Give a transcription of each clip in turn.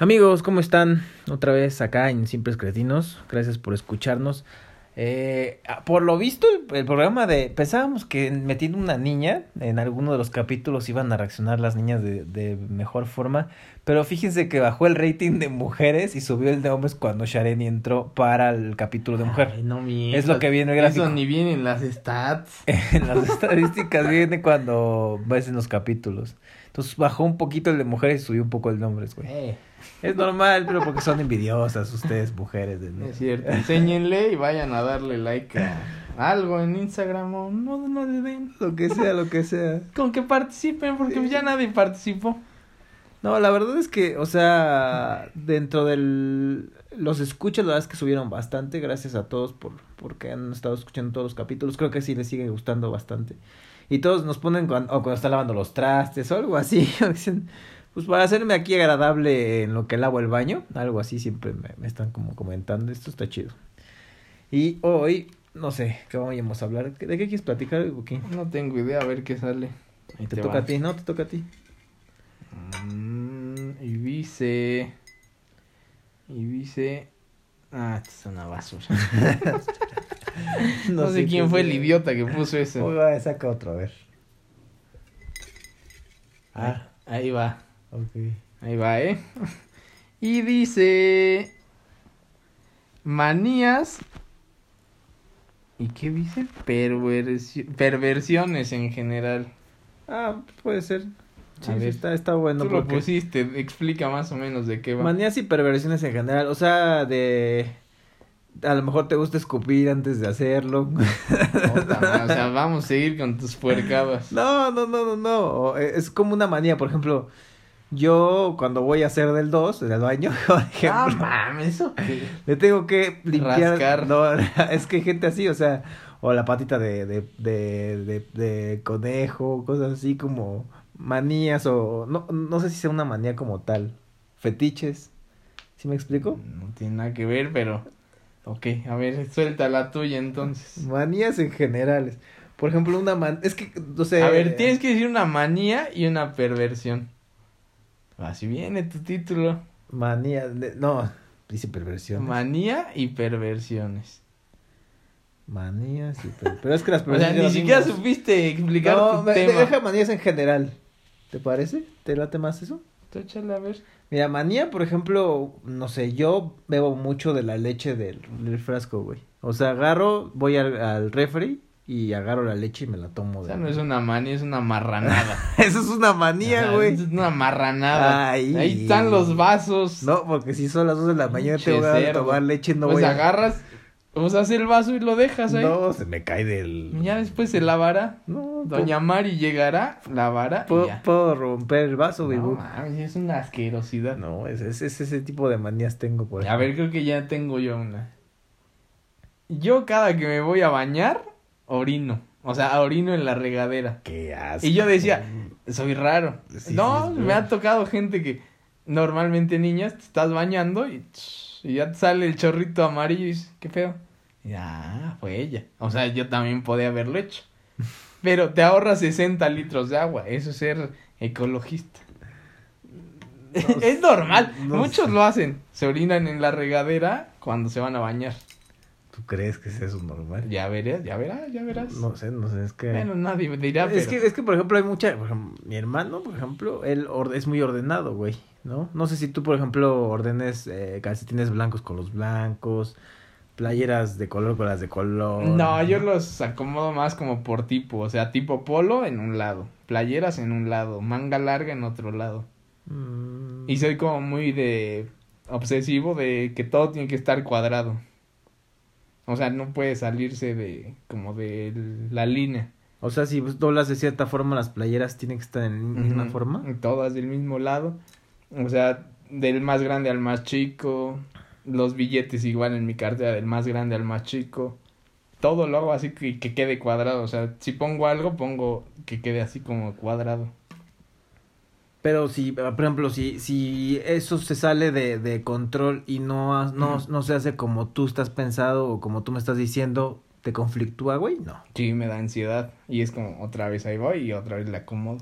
Amigos, ¿cómo están? Otra vez acá en Simples Cretinos. Gracias por escucharnos. Eh, ah, por lo visto, el, el programa de... Pensábamos que metiendo una niña en alguno de los capítulos iban a reaccionar las niñas de, de mejor forma. Pero fíjense que bajó el rating de mujeres y subió el de hombres cuando Shareni entró para el capítulo de mujer. Ay, no mientas. Es lo que viene el gráfico. Eso ni viene en las stats. en las estadísticas viene cuando ves en los capítulos. Entonces bajó un poquito el de mujeres y subió un poco el de hombres, güey. Eh, Es normal, pero porque son envidiosas ustedes, mujeres. de- es cierto. Enséñenle y vayan a darle like a algo en Instagram o no, no le den. Lo que sea, lo que sea. Con que participen, porque ya nadie participó. No, la verdad es que, o sea, dentro del... Los escuchas, la verdad es que subieron bastante. Gracias a todos por porque han estado escuchando todos los capítulos. Creo que sí les sigue gustando bastante. Y todos nos ponen cuando, o cuando están lavando los trastes o algo así. Dicen, pues para hacerme aquí agradable en lo que lavo el baño. Algo así siempre me, me están como comentando. Esto está chido. Y hoy, no sé, ¿qué vamos a hablar? ¿De qué quieres platicar, Buki? No tengo idea, a ver qué sale. Ahí Te te toca a ti, ¿no? Te toca a ti. Mm, y dice. Y dice. Ah, esta es una basura. No, sé quién fue el idiota que puso eso. Oiga, saca otro, a ver. Ah, Ahí va. ok. Ahí va, ¿eh? Y dice... Manías... ¿Y qué dice? Perversio- perversiones en general. Ah, puede ser. Sí, ver, está, está bueno. Tú lo pusiste, explica más o menos de qué va. Manías y perversiones en general. O sea, de. A lo mejor te gusta escupir antes de hacerlo. O sea, vamos a seguir con tus puercadas. No, no, no, no, no. Eh, Es como una manía. Por ejemplo, yo cuando voy a hacer del 2, del baño, por Ah, ejemplo. mames, eso? Le tengo que limpiar. Rascar. No, es que hay gente así, o sea, o la patita de, de, de, de, de conejo, cosas así como manías o no, no sé si sea una manía como tal. Fetiches. ¿Sí me explico? No tiene nada que ver, pero... Ok, a ver, suelta la tuya entonces. Manías en generales. Por ejemplo, una man... Es que, no sé... A ver, tienes que decir una manía y una perversión. Así viene tu título. Manía... de- No, dice perversión. Manía y perversiones. Manías y per- Pero es que las O sea, perversiones... ni siquiera mismas. supiste explicar No, tu me- tema. deja manías en general. ¿Te parece? ¿Te late más eso? Tú échale a ver. Mira, manía, por ejemplo, no sé, yo bebo mucho de la leche del, del frasco, güey. O sea, agarro, voy al, al refri y agarro la leche y me la tomo. O de sea, no es una manía, es una marranada. Eso es una manía, güey. Es una marranada. Ay. Ahí están los vasos. No, porque si son las dos de la mañana Pinche ganas de cerdo. tomar leche, no pues voy a... agarras, usas el vaso y lo dejas ahí. No, se me cae del... Ya después se lavará. No, Doña Mari llegará, lavará y puedo, ya. puedo romper el vaso, güey. No, mames, es una asquerosidad. No, es, es, es ese tipo de manías tengo, por A ver, creo que ya tengo yo una. Yo cada que me voy a bañar, orino. O sea, orino en la regadera. Qué asco. Y yo decía, soy raro. Sí, no, sí, me ha tocado gente que normalmente niñas te estás bañando y, y ya te sale el chorrito amarillo y dices, qué feo. Ah, fue ella. O sea, yo también podía haberlo hecho. Pero te ahorras 60 litros de agua. Eso es ser ecologista. No es normal. no Muchos sé. lo hacen. Se orinan en la regadera cuando se van a bañar. ¿Tú crees que es eso normal? Ya verás, ya verás, ya verás. No sé, no sé, es que... Bueno, nadie me dirá, es, pero- que, es que, por ejemplo, hay mucha... por ejemplo, mi hermano, por ejemplo, él orde- es muy ordenado, güey, ¿no? No sé si tú, por ejemplo, ordenes eh, calcetines blancos con los blancos, playeras de color con las de color. No, yo los acomodo más como por tipo, o sea, tipo polo en un lado, playeras en un lado, manga larga en otro lado. Mm, Y soy como muy de obsesivo de que todo tiene que estar cuadrado. O sea, no puede salirse de como de la línea. O sea, si doblas de cierta forma, las playeras tienen que estar en la misma forma. Todas del mismo lado. O sea, del más grande al más chico. Los billetes igual en mi cartera, del más grande al más chico. Todo lo hago así que, que quede cuadrado. O sea, si pongo algo, pongo que quede así como cuadrado. Pero si, por ejemplo, si, si eso se sale de, de control y no, no, no se hace como tú estás pensado o como tú me estás diciendo, ¿te conflictúa, güey? No. Sí, me da ansiedad. Y es como otra vez ahí voy y otra vez le acomodo.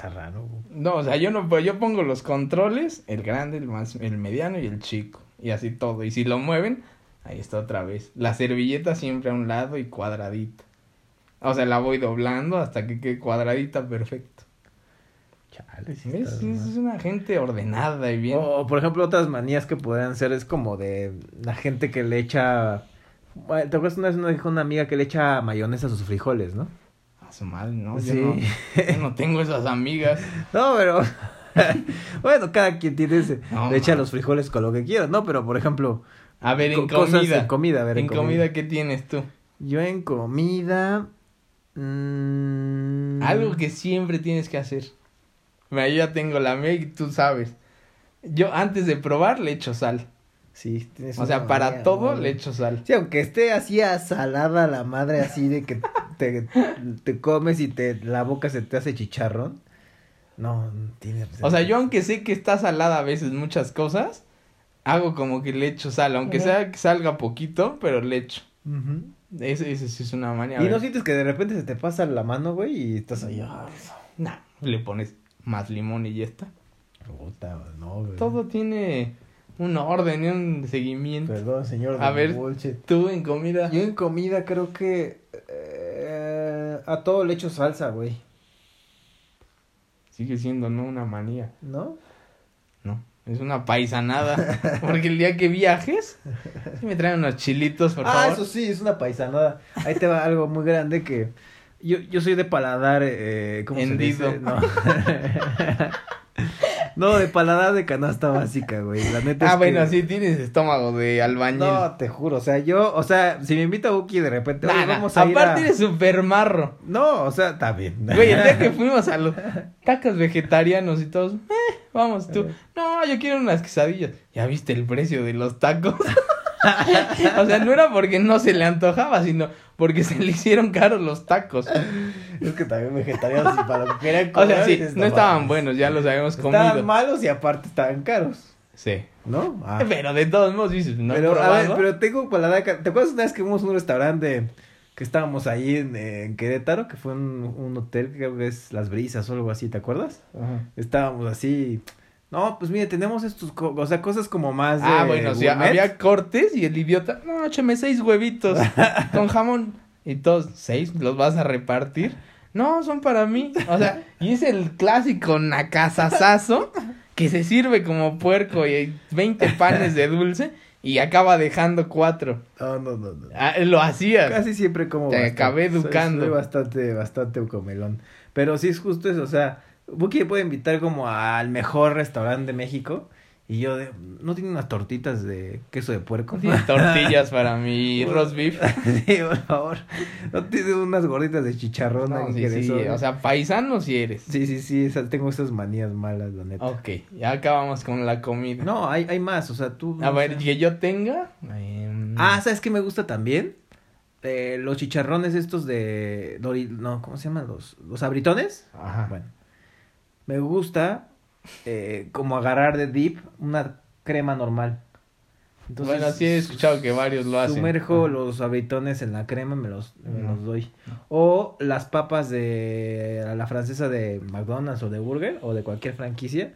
Está raro, güey. No, o sea, yo no, pues yo pongo los controles, el grande, el más, el mediano y el chico. Y así todo. Y si lo mueven, ahí está otra vez. La servilleta siempre a un lado y cuadradita. O sea, la voy doblando hasta que quede cuadradita perfecto. Chale, estás Es una gente ordenada y bien. O, por ejemplo, otras manías que podrían ser es como de la gente que le echa... ¿Te acuerdas una vez dijo una amiga que le echa mayonesa a sus frijoles, no? A su madre, ¿no? Sí. Yo no, yo no tengo esas amigas. No, pero... bueno, cada quien tiene ese... No, le echa los frijoles con lo que quiera, ¿no? Pero, por ejemplo... A ver, en cosas comida. en comida, a ver, en en comida, comida. ¿qué tienes tú? Yo en comida... mm, Algo que siempre tienes que hacer. Mira, yo ya tengo la mía y tú sabes. Yo antes de probar le echo sal. Sí, tienes O sea, para todo ¿no? le echo sal. Sí, aunque esté así asalada la madre, así de que te, te comes y te la boca se te hace chicharrón. No, tiene. O sea, yo aunque sé que está salada a veces muchas cosas, hago como que le echo sal, aunque sea que salga poquito, pero le echo. Ese, ese sí es una manía. Y no sientes que de repente se te pasa la mano, güey, y estás ahí. ah, Nah, le pones más limón y ya está. Puta, no, güey. Todo tiene un orden y un seguimiento. Perdón, señor. A ver. bullshit. Tú en comida. Yo en comida creo que. eh, a todo le echo salsa, güey. Sigue siendo, ¿no? Una manía. ¿No? No, es una paisanada. Porque el día que viajes, sí me traen unos chilitos, por ah, favor. eso sí, es una paisanada. Ahí te va algo muy grande que yo, yo soy de paladar, eh, ¿cómo Hendido. se dice? No. no, de paladar de canasta básica, güey. La neta Ah, es bueno, que- sí tienes estómago de albañil. No, te juro, o sea, yo, o sea, si me invita Uki de repente, Nah, oye, nah, vamos a ir Aparte a... eres súper marro. No, o sea, está bien. Güey, el día que fuimos a los tacos vegetarianos y todos, eh, vamos tú. No, yo quiero unas quesadillas. ¿Ya viste el precio de los tacos? o sea, no era porque no se le antojaba, sino porque se le hicieron caros los tacos. Es que también vegetarianos y para lo que querían O comer. sea, sí, no estaban buenos, ya los habíamos Estaban comido. malos y aparte estaban caros, Sí. ¿no? Ah. Pero de todos modos dices, no pero, a ver, pero tengo paladar. ¿Te acuerdas una vez que fuimos a un restaurante que estábamos ahí en, en Querétaro? Que fue un, un hotel que creo que es Las Brisas o algo así, ¿te acuerdas? Ajá. Estábamos así. No, pues mire, tenemos estos, o sea, cosas como más. Ah, de bueno, sí, gourmet. había cortes y el idiota, no, échame seis huevitos con jamón. Y todos, ¿seis? ¿Los vas a repartir? No, son para mí. O sea, y es el clásico nacasasazo que se sirve como puerco y hay 20 panes de dulce y acaba dejando cuatro. No, no, no. no. Ah, lo hacías. Casi siempre como. Te bastante. acabé Soy- educando. Soy, bastante, bastante comelón. Pero sí es justo eso, o sea, Buki puede invitar como al mejor restaurante de México. Y yo, de, ¿no tiene unas tortitas de queso de puerco? Tortillas para mi roast beef. sí, por favor. ¿No tiene unas gorditas de chicharrón? No, sí, sí, o sea, paisano si eres. Sí, sí, sí, tengo esas manías malas, la neta. Ok, ya acabamos con la comida. No, hay, hay más, o sea, tú... A no ver, sé. que yo tenga. em, Ah, ¿sabes qué me gusta también? Eh, los chicharrones estos de... Dori- No, ¿cómo se llaman? Los, los abritones. Ajá. Bueno, me gusta eh, como agarrar de dip una crema normal. Entonces, bueno, sí he escuchado que varios lo hacen. Sumerjo los abritones en la crema, me los, me los doy. O las papas de a la francesa de McDonald's o de Burger o de cualquier franquicia,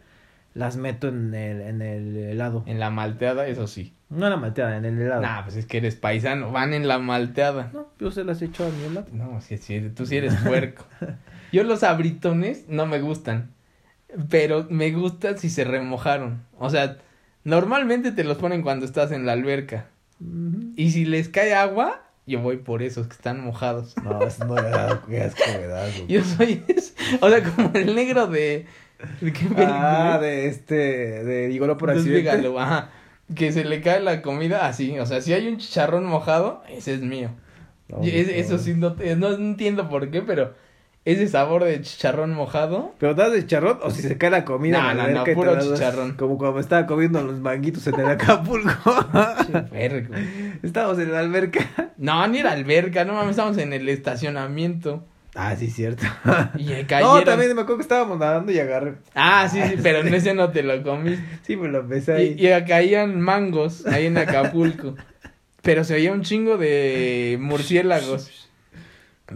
las meto en el, en el helado. En la malteada, eso sí. No en la malteada, en el helado. Nah, pues es que eres paisano. Van en la malteada. No, yo se las echo a mi helado. No, sí, sí, tú sí eres puerco. Yo los abritones no me gustan. Pero me gustan si se remojaron. O sea, normalmente te los ponen cuando estás en la alberca. Y si les cae agua, yo voy por esos que están mojados. No, eso no me da qué asco me da. Yo soy ese. O sea, como el negro de. ¿De qué película? Ah, de este, de Digolo por accidente. dígalo, ajá. Que se le cae la comida así. O sea, si hay un chicharrón mojado, ese es mío. No, es- no. eso sí, no, te- no entiendo por qué, pero ese sabor de chicharrón mojado. ¿Pero das de chicharrón o si se cae la comida? No, no, no, te puro chicharrón. Como cuando estaba comiendo los manguitos en el Acapulco. Estábamos en la alberca. No, ni era alberca, no mames, estamos en el estacionamiento. Ah, sí, cierto. Y cayeron. No, también me acuerdo que estábamos nadando y agarré. Ah, sí, sí, pero en ese no te lo comiste. Sí, me lo empecé ahí. Y, y caían mangos ahí en Acapulco. Pero se oía un chingo de murciélagos.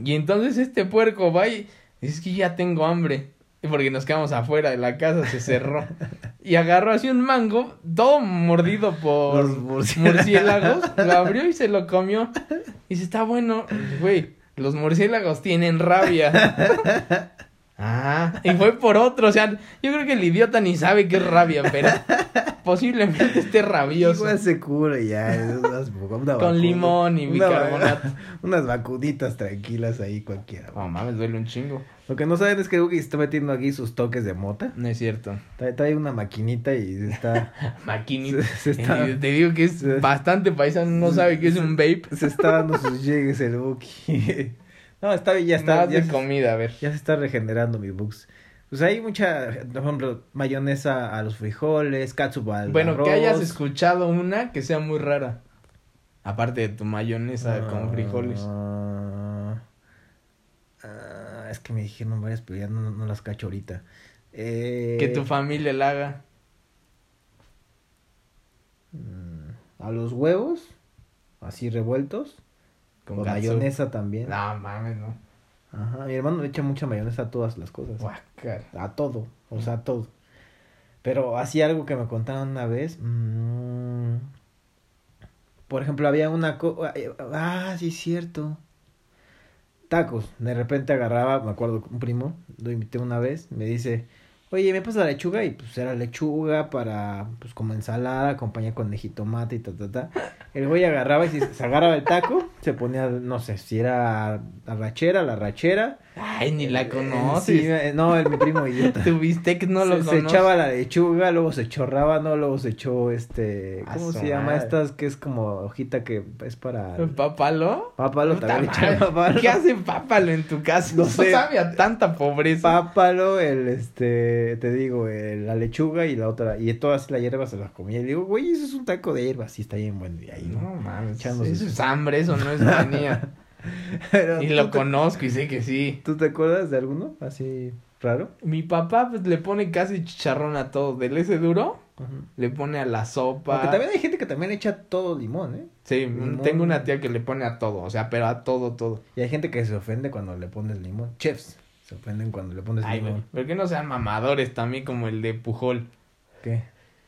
Y entonces este puerco va y dice, es que ya tengo hambre. Y porque nos quedamos afuera de la casa, se cerró. Y agarró así un mango, todo mordido por murciélagos. Lo abrió y se lo comió. Y dice, está bueno. Güey, los murciélagos tienen rabia. Ah, y fue por otro. O sea, yo creo que el idiota ni sabe qué es rabia, pero posiblemente esté rabioso. Igual se cura ya. unas- una Con limón y una- bicarbonato. Unas vacunitas tranquilas ahí cualquiera. Oh, mames, duele un chingo. Lo que no saben es que Ugi está metiendo aquí sus toques de mota. No es cierto. Trae, trae una maquinita y está, Maquinita. Se- se está- Te digo que es bastante paisano, no sabe qué es un vape. se está dando sus llegues el Ugi. No, está bien, ya está. Más Ya de se, comida, a ver. ya se está regenerando mi bugs. Pues hay mucha, por ejemplo, mayonesa a los frijoles, catsup al Bueno, arroz. que hayas escuchado una que sea muy rara. Aparte de tu mayonesa con frijoles. Ah, ah, es que me dijeron varias, pero ya no, no las cacho ahorita. Eh, Que tu familia la haga. mm, A los huevos, así revueltos, Con mayonesa también. No, mames, no. Ajá, mi hermano le echa mucha mayonesa a todas las cosas. A todo, o sea, a todo. Pero así algo que me contaron una vez. mm, por ejemplo, había una... co- ah, sí, es cierto. Tacos. De repente agarraba, me acuerdo, un primo, lo invité una vez, me dice, oye, ¿me pasa la lechuga? Y pues era lechuga para, pues como ensalada, acompañada con jitomate y ta, ta, ta. El güey agarraba y se, se agarraba el taco, se ponía, no sé, si era la rachera, la rachera. Ay, ni la Eh, conoces. sí, eh, no, el mi primo idiota. Tu bistec no lo se, se echaba la lechuga, luego se echó rábano, luego se echó este, ¿cómo se llama estas que es como hojita que es para pápalo, Puta también. ¿Qué hace pápalo en tu casa? No No sé. sabe a tanta pobreza. Pápalo, el este, te digo, el- la lechuga y la otra, y todas las hierbas se las comía. Y digo, güey, eso es un taco de hierbas, sí está bien bueno. Y ahí, no ¿no? mames, Echándose eso es hambre, eso no es manía. Pero, y ¿tú lo te- conozco y sé que sí. ¿Tú te acuerdas de alguno así raro? Mi papá pues le pone casi chicharrón a todo. Del ese duro, le pone a la sopa. Porque también hay gente que también echa todo limón, ¿eh? Sí, Limón. tengo una tía que le pone a todo, o sea, pero a todo, todo. Y hay gente que se ofende cuando le pones limón. Chefs se ofenden cuando le pones Ay, limón. ¿por qué no sean mamadores también como el de Pujol? ¿Qué?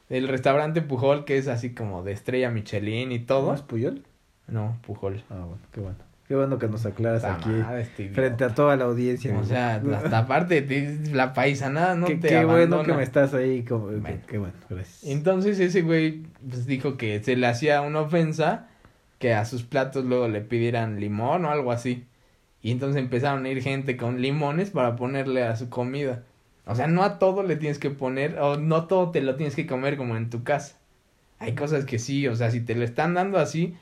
El restaurante Pujol que es así como de estrella Michelin y ¿No todo. es Puyol? No, Pujol. Ah, bueno, qué bueno. Qué bueno que nos aclaras Puta aquí madre, este frente a toda la audiencia. O sea, hasta aparte la paisanada no qué, te qué bueno que me estás ahí. Como. Qué, bueno, gracias. Entonces ese güey pues, dijo que se le hacía una ofensa que a sus platos luego le pidieran limón o algo así. Y entonces empezaron a ir gente con limones para ponerle a su comida. O sea, no a todo le tienes que poner, o no todo te lo tienes que comer como en tu casa. Hay cosas que sí, o sea, si te lo están dando así,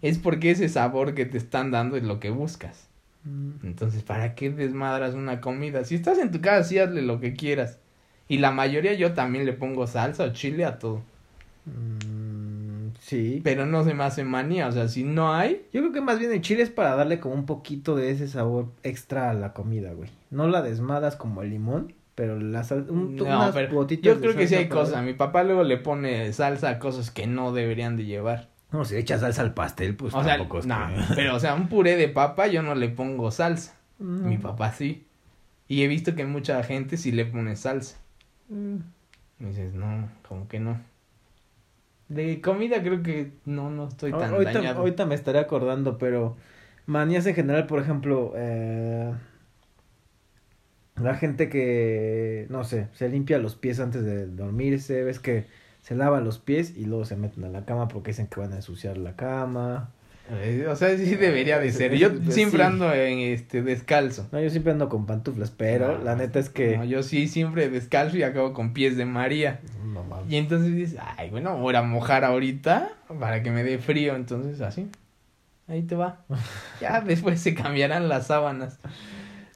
es porque ese sabor que te están dando es lo que buscas. Mm. Entonces, ¿para qué desmadras una comida? Si estás en tu casa, sí hazle lo que quieras. Y la mayoría yo también le pongo salsa o chile a todo. Mm, sí. Pero no se me hace manía, o sea, si no hay, Yo creo que más bien el chile es para darle como un poquito de ese sabor extra a la comida, güey. No la desmadas como el limón, pero la sal... un, no, unas pero gotitas yo de creo que sí salsa hay cosas. Mi papá luego le pone salsa a cosas que no deberían de llevar. No, si echas salsa al pastel, pues o sea, tampoco es que- pero o sea, un puré de papa yo no le pongo salsa. Mi papá sí. Y he visto que mucha gente sí le pone salsa. Mm. Y dices, no, como que no. De comida creo que no, no estoy tan ahorita, dañado. ahorita me estaré acordando, pero manías en general, por ejemplo, eh, la gente que, no sé, se limpia los pies antes de dormirse, ves que se lava los pies y luego se meten a la cama porque dicen que van a ensuciar la cama. Eh, O sea, sí debería de ser. Yo sí. siempre ando en este descalzo. No, yo siempre ando con pantuflas, pero No, la neta es que... No, yo sí siempre descalzo y acabo con pies de María. No mames. Y entonces dices, ay, bueno, voy a mojar ahorita para que me dé frío. Entonces, así. Ahí te va. Ya después se cambiarán las sábanas.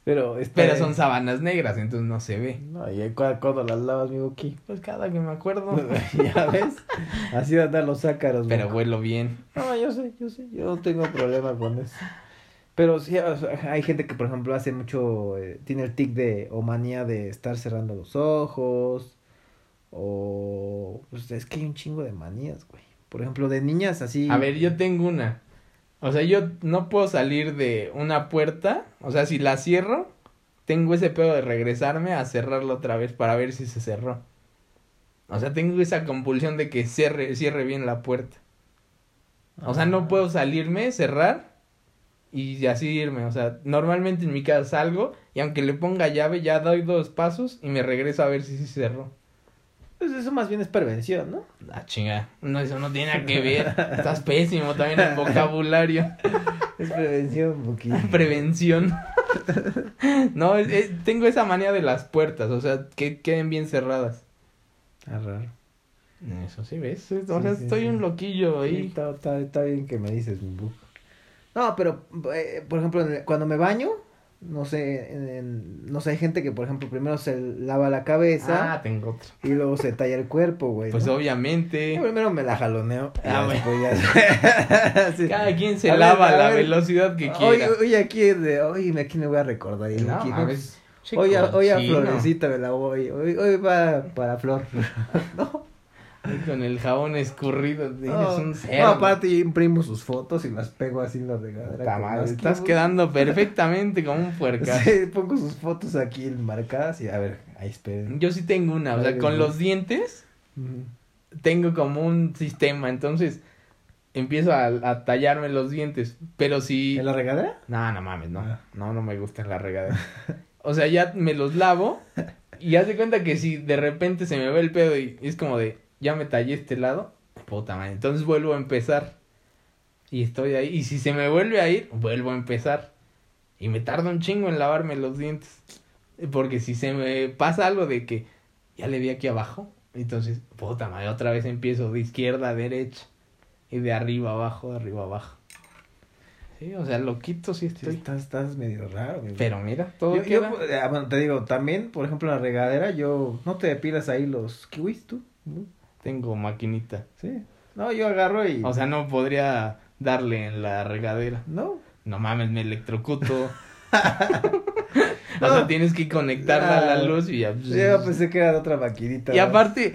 Pero, son sábanas negras, entonces no se ve. No, y cu- cuando las lavas, mi boqui. Pues cada que me acuerdo. ya ves, así van a dar los ácaros. Pero loco. huelo bien. No, yo sé, yo sé, yo no tengo problema con eso. Pero sí, o sea, hay gente que, por ejemplo, hace mucho, eh, tiene el tic de, o manía de estar cerrando los ojos, o, pues es que hay un chingo de manías, güey. Por ejemplo, de niñas así. A ver, yo tengo una. O sea, yo no puedo salir de una puerta. O sea, si la cierro, tengo ese pedo de regresarme a cerrarlo otra vez para ver si se cerró. O sea, tengo esa compulsión de que cierre, cierre bien la puerta. O sea, no puedo salirme, cerrar y así irme. O sea, normalmente en mi casa salgo y aunque le ponga llave, ya doy dos pasos y me regreso a ver si se cerró. Pues eso más bien es prevención, ¿no? Ah, chinga. No, eso no tiene nada que ver. Estás pésimo también en vocabulario. Es prevención, un poquito. Prevención. no, es- es- tengo esa manía de las puertas. O sea, que queden bien cerradas. Ah, raro. Eso sí, ¿ves? O Sí, sea, sí, estoy sí. un loquillo ahí. está, está, está bien que me dices, Bumbu. No, pero, eh, por ejemplo, cuando me baño, no sé, en- en- no sé, hay gente que, por ejemplo, primero se lava la cabeza Ah, tengo otro. y luego se talla el cuerpo, güey. Pues ¿no? obviamente. Yo primero me la jaloneo. Ah, ya Sí. Cada quien se A lava a a la ver. velocidad que quiera. hoy aquí es de, hoy aquí me voy a recordar. Y No, aquí, a hoy, a, hoy a. Florecita me la voy. Hoy, hoy va para Flor. no, Con el jabón escurrido. Tienes no, un no, aparte yo imprimo sus fotos y las pego así en la regadera. Las estás que- quedando perfectamente como un puerca. Sí, pongo sus fotos aquí marcadas y a ver, ahí esperen. Yo sí tengo una, o sea, con los dientes tengo como un sistema, entonces empiezo a, a tallarme los dientes, pero si... ¿En la regadera? No, no mames, no, Ah. no, no me gusta la regadera. O sea, ya me los lavo y haz de cuenta que si de repente se me ve el pedo y es como de, ya me tallé este lado, puta madre, entonces vuelvo a empezar y estoy ahí, y si se me vuelve a ir, vuelvo a empezar y me tarda un chingo en lavarme los dientes, porque si se me pasa algo de que ya le vi aquí abajo, entonces, puta madre, otra vez empiezo de izquierda a derecha y de arriba abajo, de arriba abajo. Sí, o sea, loquito sí Sí, estoy. estás, estás medio raro. Pero mira, todo Yo, queda. yo, ah, bueno, te digo, también, por ejemplo, en la regadera, yo, ¿no te depilas ahí los kiwis tú? ¿No? Tengo maquinita. Sí. No, yo agarro y... O sea, no podría darle en la regadera. no. No mames, me electrocuto. o sea, tienes que conectarla a la luz y ya. pues, Yo pensé que era de otra maquinita. Y aparte,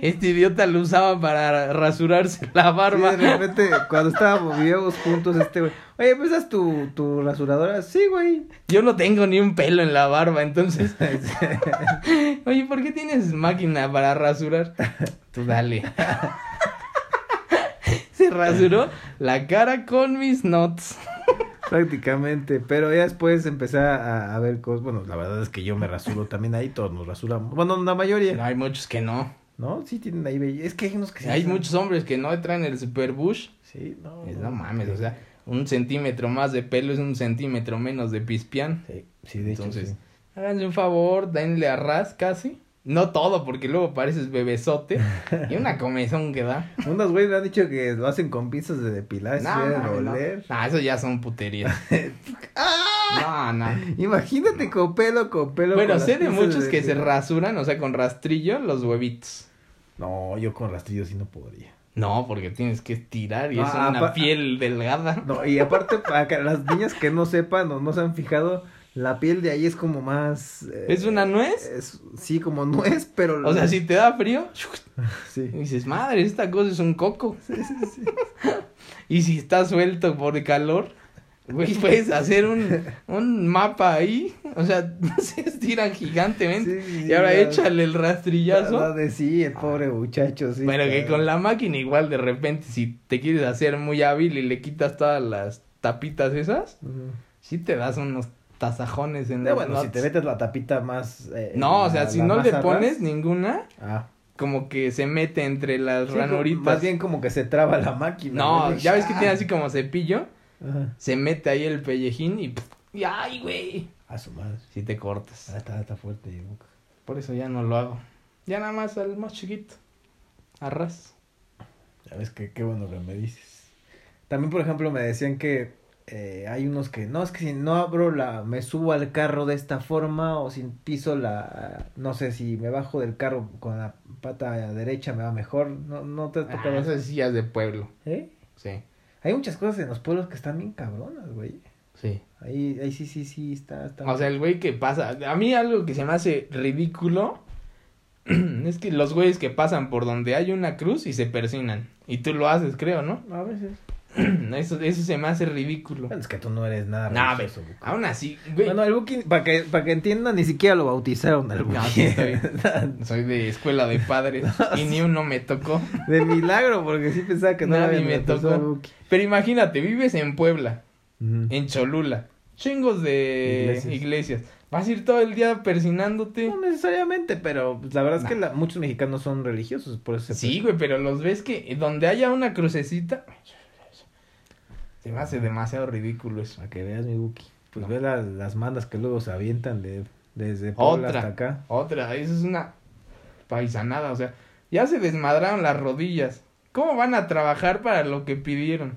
este idiota lo usaba para rasurarse la Sí, barba. de repente, cuando estábamos, vivíamos juntos, este güey, oye, ¿pesas tu, tu rasuradora? Sí, güey. Yo no tengo ni un pelo en la barba, entonces. Oye, ¿por qué tienes máquina para rasurar? Tú dale. Se rasuró la cara con mis nuts. Prácticamente, pero ya después empecé a, a ver cosas, bueno, la verdad es que yo me rasuro también ahí, todos nos rasuramos, bueno, la mayoría, No, hay muchos que no. ¿No? Sí tienen ahí, es que hay unos que sí Hay muchos hombres que no traen el super bush. Sí, no. Es, no mames, o sea, un centímetro más de pelo es un centímetro menos de pispián. Sí, sí, de hecho, Entonces, sí. háganse un favor, denle a ras casi. No todo, porque luego pareces bebesote. y una comezón que da. Unos güeyes me han dicho que lo hacen con pinzas de depilar, No, no, no. Ah, eso ya son puterías. ¡Ah! No, no. Imagínate con pelo, con pelo. Bueno, con sé de muchos que se rasuran, o sea, con rastrillo, los huevitos. No, yo con rastrillo sí no podría. No, porque tienes que estirar y No, es una piel delgada. No, y aparte, para que las niñas que no sepan o no se han fijado, la piel de ahí es como más. eh, ¿Es una nuez? es- sí, como nuez, pero. O sea, si te da frío, Sí. y dices, madre, esta cosa es un coco. Sí, sí, sí. Y si está suelto por calor, güey, puedes hacer un, un mapa ahí. O sea, se estiran gigantemente. Sí, sí, y ahora la- échale el La rastrillazo. de sí, el pobre muchacho, sí. Pero que con la máquina igual de repente, si te quieres hacer muy hábil y le quitas todas las tapitas esas, Ujú. sí te das unos tasajones en los bueno, si te metes la tapita más. eh, No, o la- sea, si la no le pones ninguna, Ah. como que se mete entre las Sí, ranuritas. Más bien como que se traba la máquina. No, ya ves que tiene así como cepillo, Ajá. se mete ahí el pellejín y, y ¡ay, güey! A su madre. Si te cortas. Ah, está, está fuerte. Boca. Por eso ya no lo hago. Ya nada más al más chiquito. Arras. Ya ves que qué bueno que me dices. También, por ejemplo, me decían que eh, hay unos que no, es que si no abro la, me subo al carro de esta forma o si piso la, no sé, si me bajo del carro con la pata derecha me va mejor. No, no te ha Ah, esas sillas de pueblo. ¿Eh? Sí. Hay muchas cosas en los pueblos que están bien cabronas, güey. Sí. Ahí, ahí sí, sí, sí, está, está. O sea, el güey que pasa. A mí algo que se me hace ridículo. es que los güeyes que pasan por donde hay una cruz y se persinan. Y tú lo haces, creo, ¿no? a veces. Eso, eso se me hace ridículo. Es que tú no eres nada ver, religioso, aún así, güey. Bueno, el Buki, para que, para que entiendan, ni siquiera lo bautizaron al Buki. No, sí, estoy- soy de escuela de padres y ni uno me tocó. De milagro, porque sí pensaba que no Nadie me tocó. Pero imagínate, vives en Puebla, en Cholula, chingos de Iglesias. iglesias. Vas a ir todo el día persinándote. No necesariamente, pero pues, la verdad es que Nah. la- muchos mexicanos son religiosos, por eso se Sí, güey, pero los ves que donde haya una crucecita. Se me hace demasiado ridículo eso. Para que veas mi Buki. Pues No. ve las, las mandas que luego se avientan de, desde Puebla Otra. hasta acá. Otra, eso es una paisanada, o sea, ya se desmadraron las rodillas. ¿Cómo van a trabajar para lo que pidieron?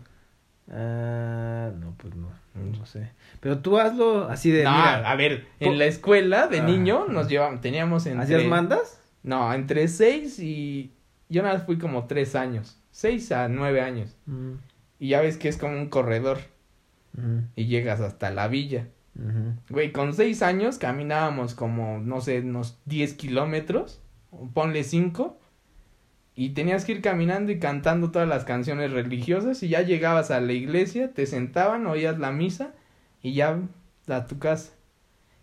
Ah, no, pues no, no sé. Pero tú hazlo así de, no, mira, a ver, en la escuela de Ah. niño nos llevaban, teníamos entre... ¿hacías mandas? No, entre seis y... Yo nada más fui como tres años, seis a nueve años. Mm, Y ya ves que es como un corredor y llegas hasta la villa. ujú. Güey, con seis años caminábamos como, no sé, unos 10 kilómetros, ponle cinco, y tenías que ir caminando y cantando todas las canciones religiosas, y ya llegabas a la iglesia, te sentaban, oías la misa, y ya a tu casa.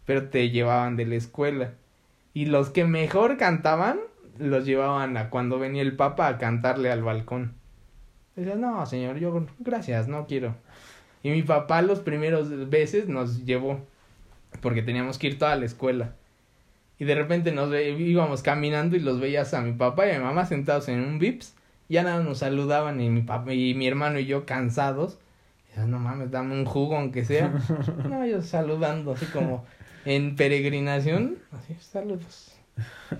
Pero te llevaban de la escuela. Y los que mejor cantaban, los llevaban a cuando venía el papa a cantarle al balcón. Decías, no, señor, yo, gracias, no quiero. Y mi papá los primeros veces nos llevó porque teníamos que ir toda la escuela. Y de repente nos ve- íbamos caminando y los veías a mi papá y a mi mamá sentados en un Vips. Ya nada nos saludaban y mi papá y mi hermano y yo cansados. Y yo, no mames, dame un jugo aunque sea. No, yo saludando así como en peregrinación. Así, saludos.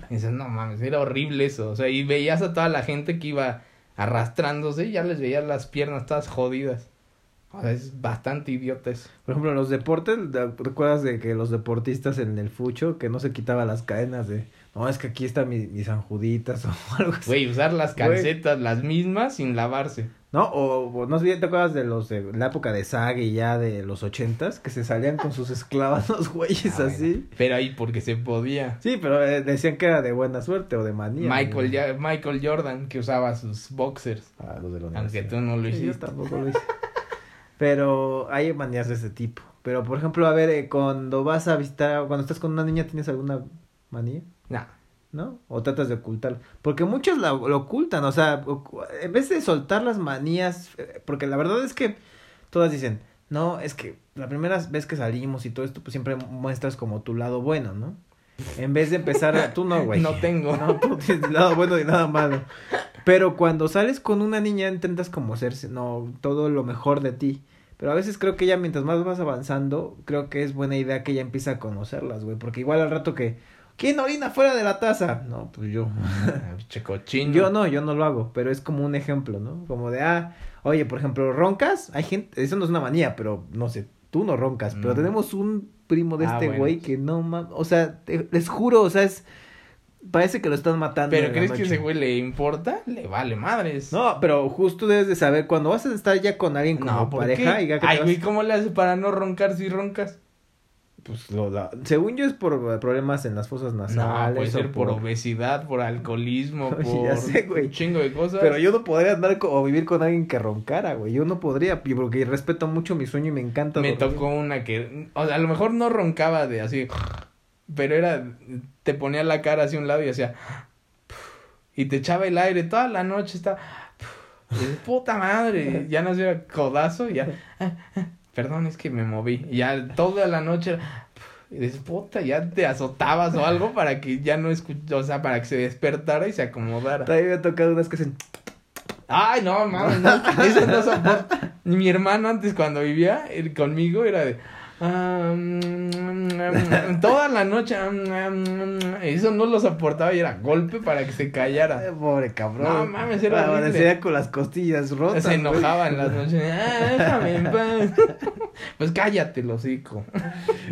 Y dices, no mames, era horrible eso. O sea, y veías a toda la gente que iba arrastrándose y ya les veías las piernas todas jodidas. O sea, es bastante idiota eso. Por ejemplo, en los deportes, ¿te ¿recuerdas de que los deportistas en el fucho, que no se quitaba las cadenas de, no, es que aquí están mis, mis anjuditas o algo así? Güey, usar las calcetas las mismas sin lavarse. ¿No? O, o no sé, ¿te acuerdas de los de la época de Saga y ya de los ochentas? Que se salían con sus esclavas los güeyes Ah, así. bueno. Pero ahí porque se podía. Sí, pero eh, decían que era de buena suerte o de manía. Michael, ¿no? ya, Michael Jordan que usaba sus boxers. Ah, los de la Aunque tú no lo Sí, yo hiciste. tampoco lo hice. Pero hay manías de ese tipo. Pero, por ejemplo, a ver, eh, cuando vas a visitar, cuando estás con una niña, ¿tienes alguna manía? Nah. ¿No? O tratas de ocultarlo. Porque muchos la- lo ocultan, o sea, en vez de soltar las manías, eh, porque la verdad es que todas dicen, no, es que la primera vez que salimos y todo esto, pues siempre muestras como tu lado bueno, ¿no? En vez de empezar, a- tú no, güey. No tengo. No, tú tienes nada bueno y nada malo. Pero cuando sales con una niña intentas como ser, no, todo lo mejor de ti. Pero a veces creo que ya mientras más vas avanzando, creo que es buena idea que ella empiece a conocerlas, güey. Porque igual al rato que, ¿quién orina fuera de la taza? No, pues yo. Pinche cochino. Yo no, yo no lo hago, pero es como un ejemplo, ¿no? Como de, ah, oye, por ejemplo, roncas, hay gente, eso no es una manía, pero no sé, tú no roncas, pero Mm. tenemos un primo de Ah, este bueno. güey que no mames, o sea, te- les juro, o sea, es, parece que lo están matando. ¿Pero crees que ese güey le importa? Le vale madres. No, pero justo debes de saber, cuando vas a estar ya con alguien como No, ¿por pareja, qué? y ya que Ay, vas- güey, ¿cómo le haces para no roncar si roncas? Pues lo, la- según yo es por problemas en las fosas nasales. No, puede ser por obesidad, por alcoholismo, Oye, por ya sé, güey. un chingo de cosas. Pero yo no podría andar co- o vivir con alguien que roncara, güey. Yo no podría, porque respeto mucho mi sueño y me encanta. Me dormir. tocó una que, o sea, a lo mejor no roncaba de así, pero era, te ponía la cara hacia un lado y hacía, y te echaba el aire toda la noche, está, puta madre, ya no hacía codazo, ya, perdón, es que me moví, y ya toda la noche, puta, ya te azotabas o algo para que ya no escuch, o sea, para que se despertara y se acomodara. También me ha tocado unas que hacen. Ay, no, mames, no, eso no soporto. Mi hermano antes cuando vivía conmigo era de... ah, mm, mm, toda la noche mm, mm, eso no lo soportaba y era golpe para que se callara pobre cabrón. No, mames, era con las costillas rotas. se enojaba en las noches ah, déjame en paz pues cállate hocico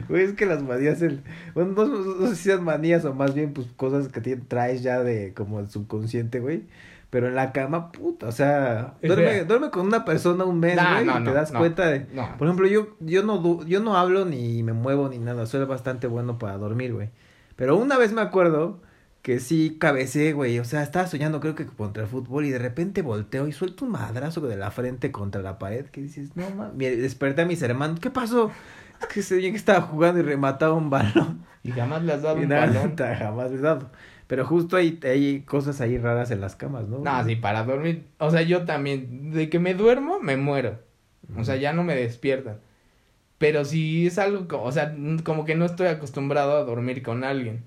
Güey, es que las manías, el... bueno, no, sé si sean manías o más bien, pues, cosas que traes ya de, como el subconsciente, güey. Pero en la cama, puta, o sea, duerme, duerme con una persona un mes, Nah, güey, no, y te no, das no, cuenta de... no Por ejemplo, yo, yo no du- yo no hablo ni me muevo ni nada, soy bastante bueno para dormir, güey. Pero una vez me acuerdo que sí cabecé, güey. O sea, estaba soñando, creo que contra el fútbol, y de repente volteo y suelto un madrazo de la frente contra la pared. Que dices, no mames. Desperté a mis hermanos, ¿qué pasó? Es que se que estaba jugando y remataba un balón. Y jamás le has dado un balón. Jamás le he dado. Pero justo hay, hay cosas ahí raras en las camas, ¿no? No, sí, para dormir. O sea, yo también, de que me duermo, me muero. O sea, ya no me despiertan. Pero si es algo, o sea, como que no estoy acostumbrado a dormir con alguien.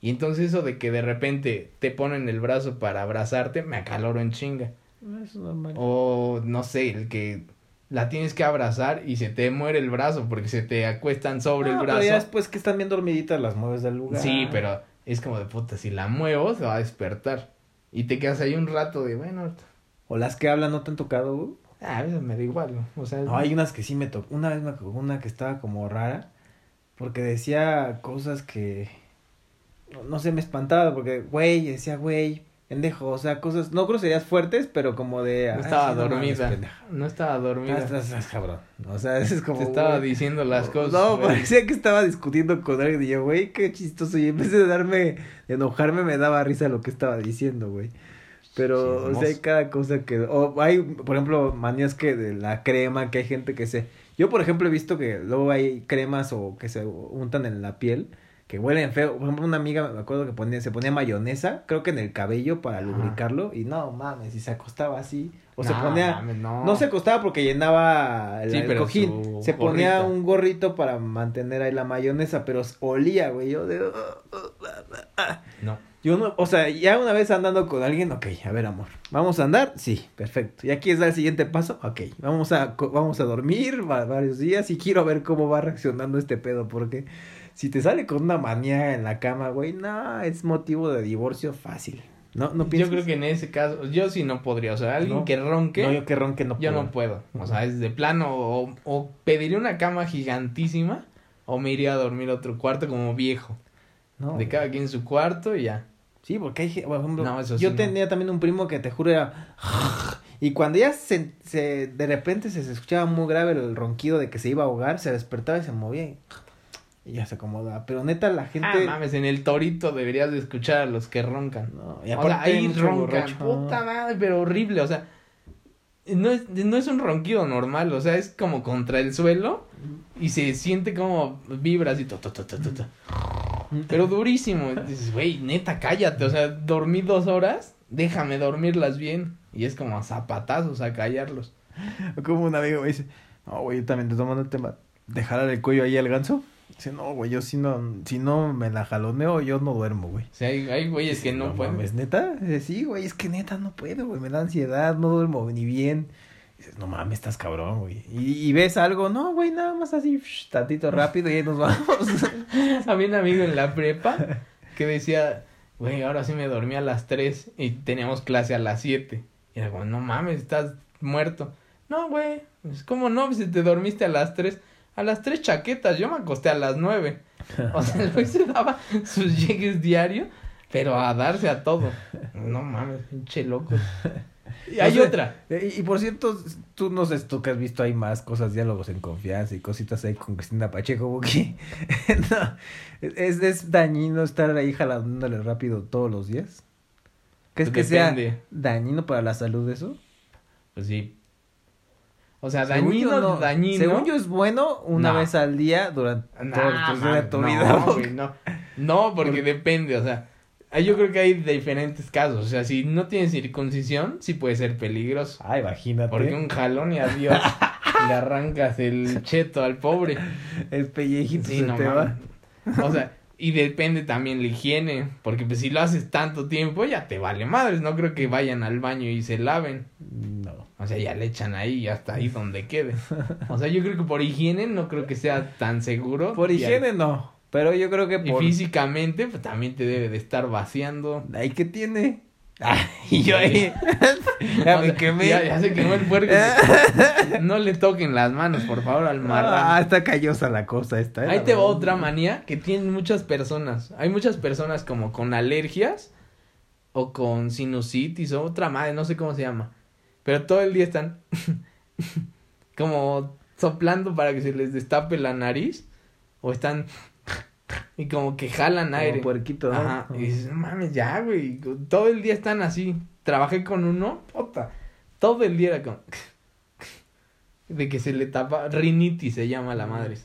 Y entonces eso de que de repente te ponen el brazo para abrazarte, me acaloro en chinga. Ah, es normal. O no sé, el que la tienes que abrazar y se te muere el brazo porque se te acuestan sobre el brazo. Pero ya después que están bien dormiditas las mueves del lugar. Sí, pero es como de puta, si la muevo se va a despertar. Y te quedas ahí un rato de, bueno. O las que hablan no te han tocado, Ah, a veces me da igual, o sea. No, hay unas que sí me tocó. Una vez me tocó una que estaba como rara. Porque decía cosas que no sé, me espantaba porque, güey, decía, güey, pendejo, o sea, cosas, no groserías fuertes, pero como de... No estaba dormida, no, estaba dormida. Estás, cabrón, o sea, es como... Te estaba diciendo las cosas. No, parecía que estaba discutiendo con alguien y yo, güey, qué chistoso, y en vez de darme, de enojarme, me daba risa lo que estaba diciendo, güey. Pero, o sea, hay cada cosa que... O hay, por ejemplo, manías que de la crema, que hay gente que se... Yo, por ejemplo, he visto que luego hay cremas o que se untan en la piel que huelen feo. Por ejemplo, una amiga me acuerdo que ponía, se ponía mayonesa, creo que en el cabello para lubricarlo, y no mames, y se acostaba así. O se ponía. no. se acostaba porque llenaba el, cojín. Se ponía un gorrito para mantener ahí la mayonesa, pero olía, güey. Yo de. No. Yo no, o sea, ya una vez andando con alguien, ok, a ver, amor, ¿vamos a andar? Sí, perfecto. ¿Y aquí es el siguiente paso? Ok, vamos a, vamos a dormir varios días y quiero ver cómo va reaccionando este pedo, porque si te sale con una manía en la cama, güey, no, es motivo de divorcio fácil. No, no Yo creo que en ese caso, yo sí no podría, o sea, alguien que ronque. No, yo que ronque no puedo. Yo no puedo, o sea, es de plano, o, o pediría una cama gigantísima, o me iría a dormir a otro cuarto como viejo. No. De cada quien su cuarto y ya. Sí, porque hay, por ejemplo, no, eso yo tenía también un primo que te juro era... Y cuando ya se, se, de repente se, se escuchaba muy grave el ronquido de que se iba a ahogar, se despertaba y se movía. Y y ya se acomoda. Pero neta, la gente. Ah, mames, en el torito deberías de escuchar a los que roncan. No, y aparte ahí roncan. Puta madre, pero horrible. O sea, no es, no es un ronquido normal. O sea, es como contra el suelo y se siente como vibras y todo. Pero durísimo. Dices, güey, neta, cállate. O sea, dormí dos horas, déjame dormirlas bien. Y es como a zapatazos a callarlos. Como un amigo me dice, no, güey, también te tomando el tema. ¿Dejar el cuello ahí al ganso? Dice, no, güey, yo si no, si no me la jaloneo, yo no duermo, güey. Sí, hay, hay güeyes que no, pueden. Mames, neta, sí, güey, es que neta no puedo, güey, me da ansiedad, no duermo ni bien. Dices, no mames, estás cabrón, güey. Y, ves algo, no, güey, nada más así, tantito rápido y ahí nos vamos. Había un amigo en la prepa que decía, güey, ahora sí me dormí a las tres y teníamos clase a las siete. Y era como, no mames, estás muerto. No, güey, es como no, si te dormiste a las tres a las tres chaquetas, yo me acosté a las nueve. O sea, el güey se daba sus llegues diario, pero a darse a todo. No mames, pinche loco. Y hay otra. Y, por cierto, tú no sé tú que has visto ahí más cosas, diálogos en confianza y cositas ahí con Cristina Pacheco, no, es, es dañino estar ahí jalándole rápido todos los días. ¿Crees que sea dañino para la salud eso? Pues sí, o sea, dañino, no, dañino. Según yo es bueno una vez al día durante toda tu vida. No, no, porque depende, o sea, yo creo que hay diferentes casos. O sea, si no tienes circuncisión, sí puede ser peligroso. Ah, imagínate. Porque un jalón y adiós le arrancas el cheto al pobre. El pellejito se te va. O sea, y depende también la higiene, porque pues si lo haces tanto tiempo ya te vale madres, no creo que vayan al baño y se laven. No. O sea, ya le echan ahí y hasta ahí donde quede. O sea, yo creo que por higiene no creo que sea tan seguro. Por higiene no, pero yo creo que por... Y físicamente pues también te debe de estar vaciando. ¿Ahí qué tiene? y yo ahí. ya me quemé. Ya, se quemó el puerco. no le toquen las manos, por favor, al marrano. Ah, está callosa la cosa esta. ¿eh? Ahí te va otra manía que tienen muchas personas. Hay muchas personas como con alergias o con sinusitis o otra madre, no sé cómo se llama. Pero todo el día están como soplando para que se les destape la nariz o están y como que jalan aire. Como puerquito, ¿no? Ajá. Y dices, mames, ya, güey. Todo el día están así. Trabajé con uno, puta. Todo el día era como. De que se le tapa. Rinitis se llama la madre.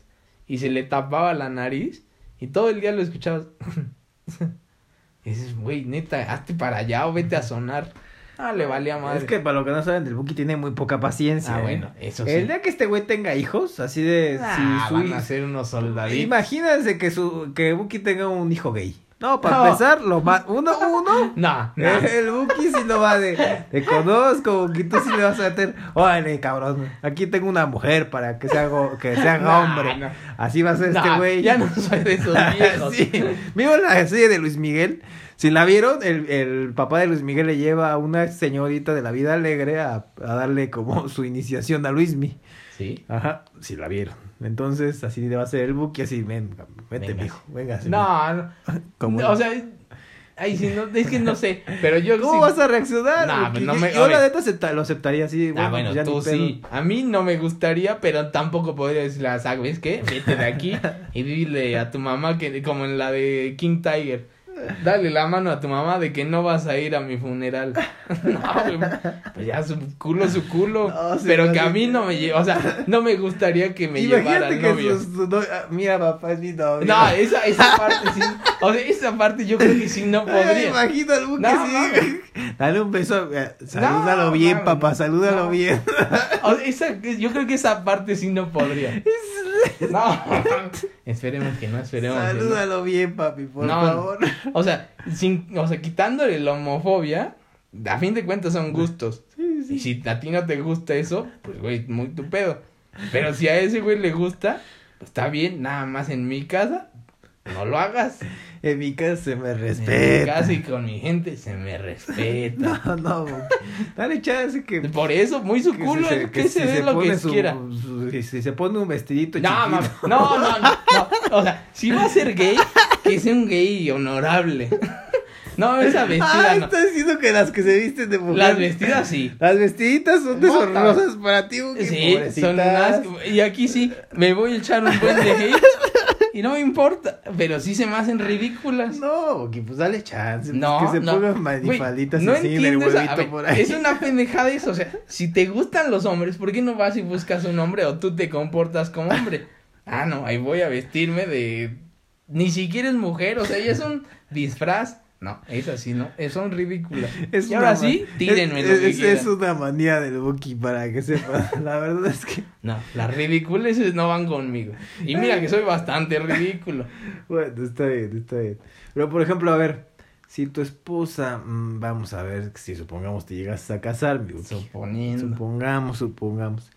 Y se le tapaba la nariz. Y todo el día lo escuchabas. y dices, güey, neta, hazte para allá o vete a sonar. Ah, le valía madre. Es que para lo que no saben, el Buki tiene muy poca paciencia. Ah, ¿eh? bueno, eso sí. El día que este güey tenga hijos, así de... Ah, si su van a ser unos soldaditos. Imagínense que su que Buki tenga un hijo gay. No, para No. empezar, lo más... Uno, uno... No, no. El Buki sí lo va de... Te conozco, Buki, tú sí le vas a meter... Órale, cabrón, aquí tengo una mujer para que se haga, que se haga No, hombre. Así va a ser este güey. ya no soy de esos viejos. sí. ¿Vieron la serie de Luis Miguel? Si la vieron, el, el papá de Luis Miguel le lleva a una señorita de la vida alegre a, a darle como su iniciación a Luismi. Sí. Ajá, si la vieron. Entonces, así le va a ser el Buki, así, ven, vete, Venga. mijo, venga. No, no. Como No, o sea, ahí sí, no, es que no sé, pero yo ¿Cómo sí- vas a reaccionar? Nah, Buki? no yo me- yo a la neta acepta- lo aceptaría así. ah, Bueno, pues ya tú sí. A mí no me gustaría, pero tampoco podría decirle a ¿sabes qué? Vete de aquí y dile a tu mamá que, como en la de King Tiger, dale la mano a tu mamá de que no vas a ir a mi funeral. no, pues ya su culo, su culo. No, pero me que a mí no me lleva, o sea, no me gustaría que me llevara Imagínate el que novio. sus- no- ah, mira, papá, es mi novio. No, esa, esa parte sí, o sea, esa parte yo creo que sí no podría. imagino al Buki No, así. mames. Dale un beso. eh, Salúdalo No, bien, papá, salúdalo No. bien. Esa, yo creo que esa parte sí no podría. No, esperemos que no, esperemos que no. Salúdalo bien, papi, por No, favor. O sea, sin, o sea, quitándole la homofobia, a fin de cuentas son gustos. Sí, Y si a ti no te gusta eso, pues güey, muy tu pedo. Pero si a ese güey le gusta, pues está bien, nada más en mi casa, no lo hagas. En mi casa se me En mi respeta. casa y con mi gente se me respeta. No, no, dale chance que. Por eso, muy su que culo, se- que, se dé lo que su- quiera. su- si- si se pone un vestidito No, chiquito. mami, no, no, no, no. O sea, si va a ser gay, que sea un gay honorable. No, esa vestida Ay, no. estás diciendo que las que se visten de mujer. Las vestidas sí. Las vestiditas son deshonrosas para ti, Buki. Sí, son unas. Y aquí sí, me voy a echar un buen de hate. Y no me importa. Pero sí se me hacen ridículas. No, Buki, pues dale chance. pues No, que se no. pongan manifalditas no así en el entiendes, a- a huevito ver, por ahí. Es una pendejada eso. O sea, si te gustan los hombres, ¿por qué no vas y buscas un hombre o tú te comportas como hombre? Ah, no, ahí voy a vestirme de. Ni siquiera es mujer, o sea, ya es un disfraz. No, es así, ¿no? Son ridículas. Es y ahora sí, tírenme es, que es, es una manía del Buki para que sepan. La verdad es que, No, las ridiculeces no van conmigo. Y mira que soy bastante ridículo. bueno, está bien, está bien. Pero por ejemplo, a ver, si tu esposa, mm, vamos a ver, si supongamos te llegas a casar, mi Buki. Suponiendo. Supongamos, supongamos.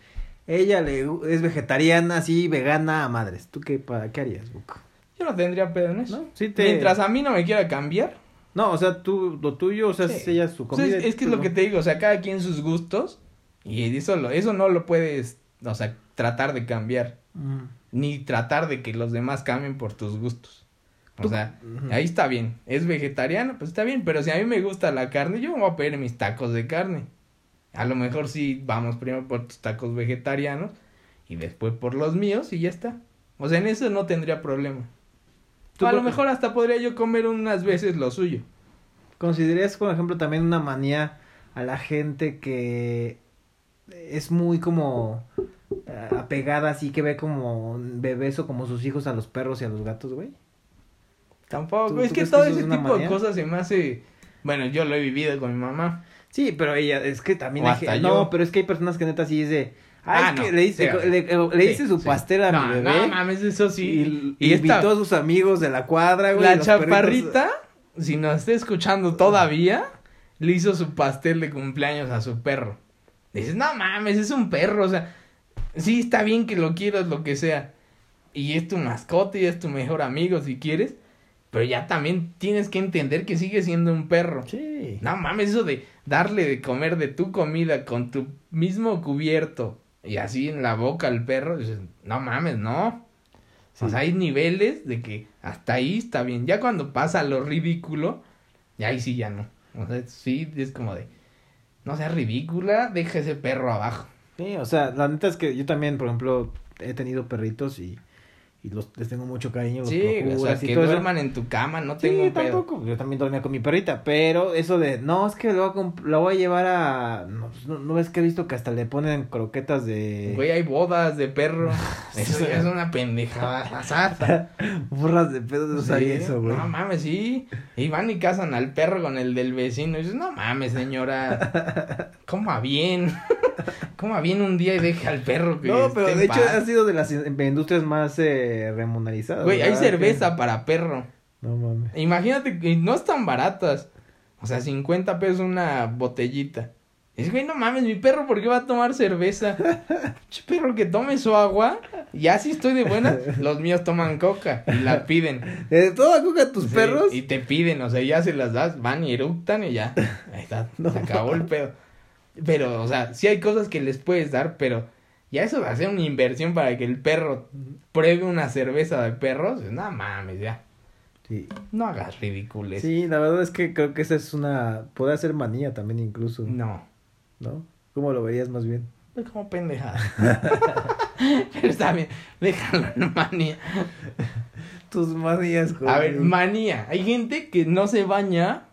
Ella le es vegetariana, así, vegana a madres. ¿Tú qué, para, qué harías, Buco? Yo no tendría pedo en eso. ¿No? Sí te... Mientras a mí no me quiera cambiar. No, o sea, tú, lo tuyo, o sea, Sí. es ella su O sea, comida. es, que es lo que te digo, o sea, cada quien sus gustos. Y eso, lo, eso no lo puedes, o sea, tratar de cambiar. Mm. Ni tratar de que los demás cambien por tus gustos. O Tú- sea, ahí está bien. Es vegetariano, pues está bien. Pero si a mí me gusta la carne, yo me voy a pedir mis tacos de carne. A lo mejor sí vamos primero por tus tacos vegetarianos y después por los míos y ya está. O sea, en eso no tendría problema. A lo mejor hasta podría yo comer unas veces lo suyo. ¿Considerarías, por ejemplo, también una manía a la gente que es muy como eh, apegada, así que ve como bebés o como sus hijos a los perros y a los gatos, güey? Tampoco. ¿Tú- es tú que todo que ese es tipo de cosas se me hace. Bueno, yo lo he vivido con mi mamá. Sí, pero ella, es que también O hay hasta yo. No, pero es que hay personas que neta sí es de... Ay, Ah, que no, le hice, sí, le, le- le hice Sí, su pastel a no, mi bebé. No mames, eso sí. y, y invitó esta- a sus amigos de la cuadra, güey. La perritos- chaparrita, si nos está escuchando todavía, le hizo su pastel de cumpleaños a su perro. Dices, no mames, es un perro, o sea, sí está bien que lo quieras, lo que sea. Y es tu mascota y es tu mejor amigo si quieres. Pero ya también tienes que entender que sigue siendo un perro. Sí. No mames, eso de darle de comer de tu comida con tu mismo cubierto y así en la boca al perro, dices, no mames, no. O Sí. sea, hay niveles de que hasta ahí está bien. Ya cuando pasa lo ridículo, ya ahí sí ya no. O sea, sí es como de, no seas ridícula, deja ese perro abajo. Sí, o sea, la neta es que yo también, por ejemplo, he tenido perritos y, y los, les tengo mucho cariño. Los Sí, o sea, y que eso. duerman en tu cama, no Sí, tengo pedo. tampoco. Yo también dormía con mi perrita, pero eso de, no, es que lo la voy a llevar a... No, pues, no, no ves que he visto que hasta le ponen croquetas de... Güey, hay bodas de perro. Eso ya es una pendejada. sata. Burras de pedo, no Sí, sabía eso, güey. No mames, sí. Y van y casan al perro con el del vecino. Y dices, no mames, señora. Coma bien. Coma bien un día y deja al perro que No, pero de hecho ha sido de las in- industrias más eh, remunerizadas. Güey, hay cerveza para perro. No mames. Imagínate que no están baratas. O sea, 50 pesos una botellita. Y dices, güey, no mames, mi perro, ¿por qué va a tomar cerveza? Che, perro que tome su agua. Ya si estoy de buena, los míos toman coca y la piden. ¿De toda coca tus Sí, perros? Y te piden, o sea, ya se las das, van y eructan y ya. Ahí está, No se acabó el pedo. Pero, o sea, sí hay cosas que les puedes dar, pero ya eso de hacer una inversión para que el perro pruebe una cerveza de perros, no mames, ya. Sí. No hagas ridículos. Sí, la verdad es que creo que esa es una... Puede ser manía también incluso, No, ¿no? ¿Cómo lo verías más bien? es como pendejada. pero está bien, déjalo en manía. Tus manías, güey. A ver, manía. Hay gente que no se baña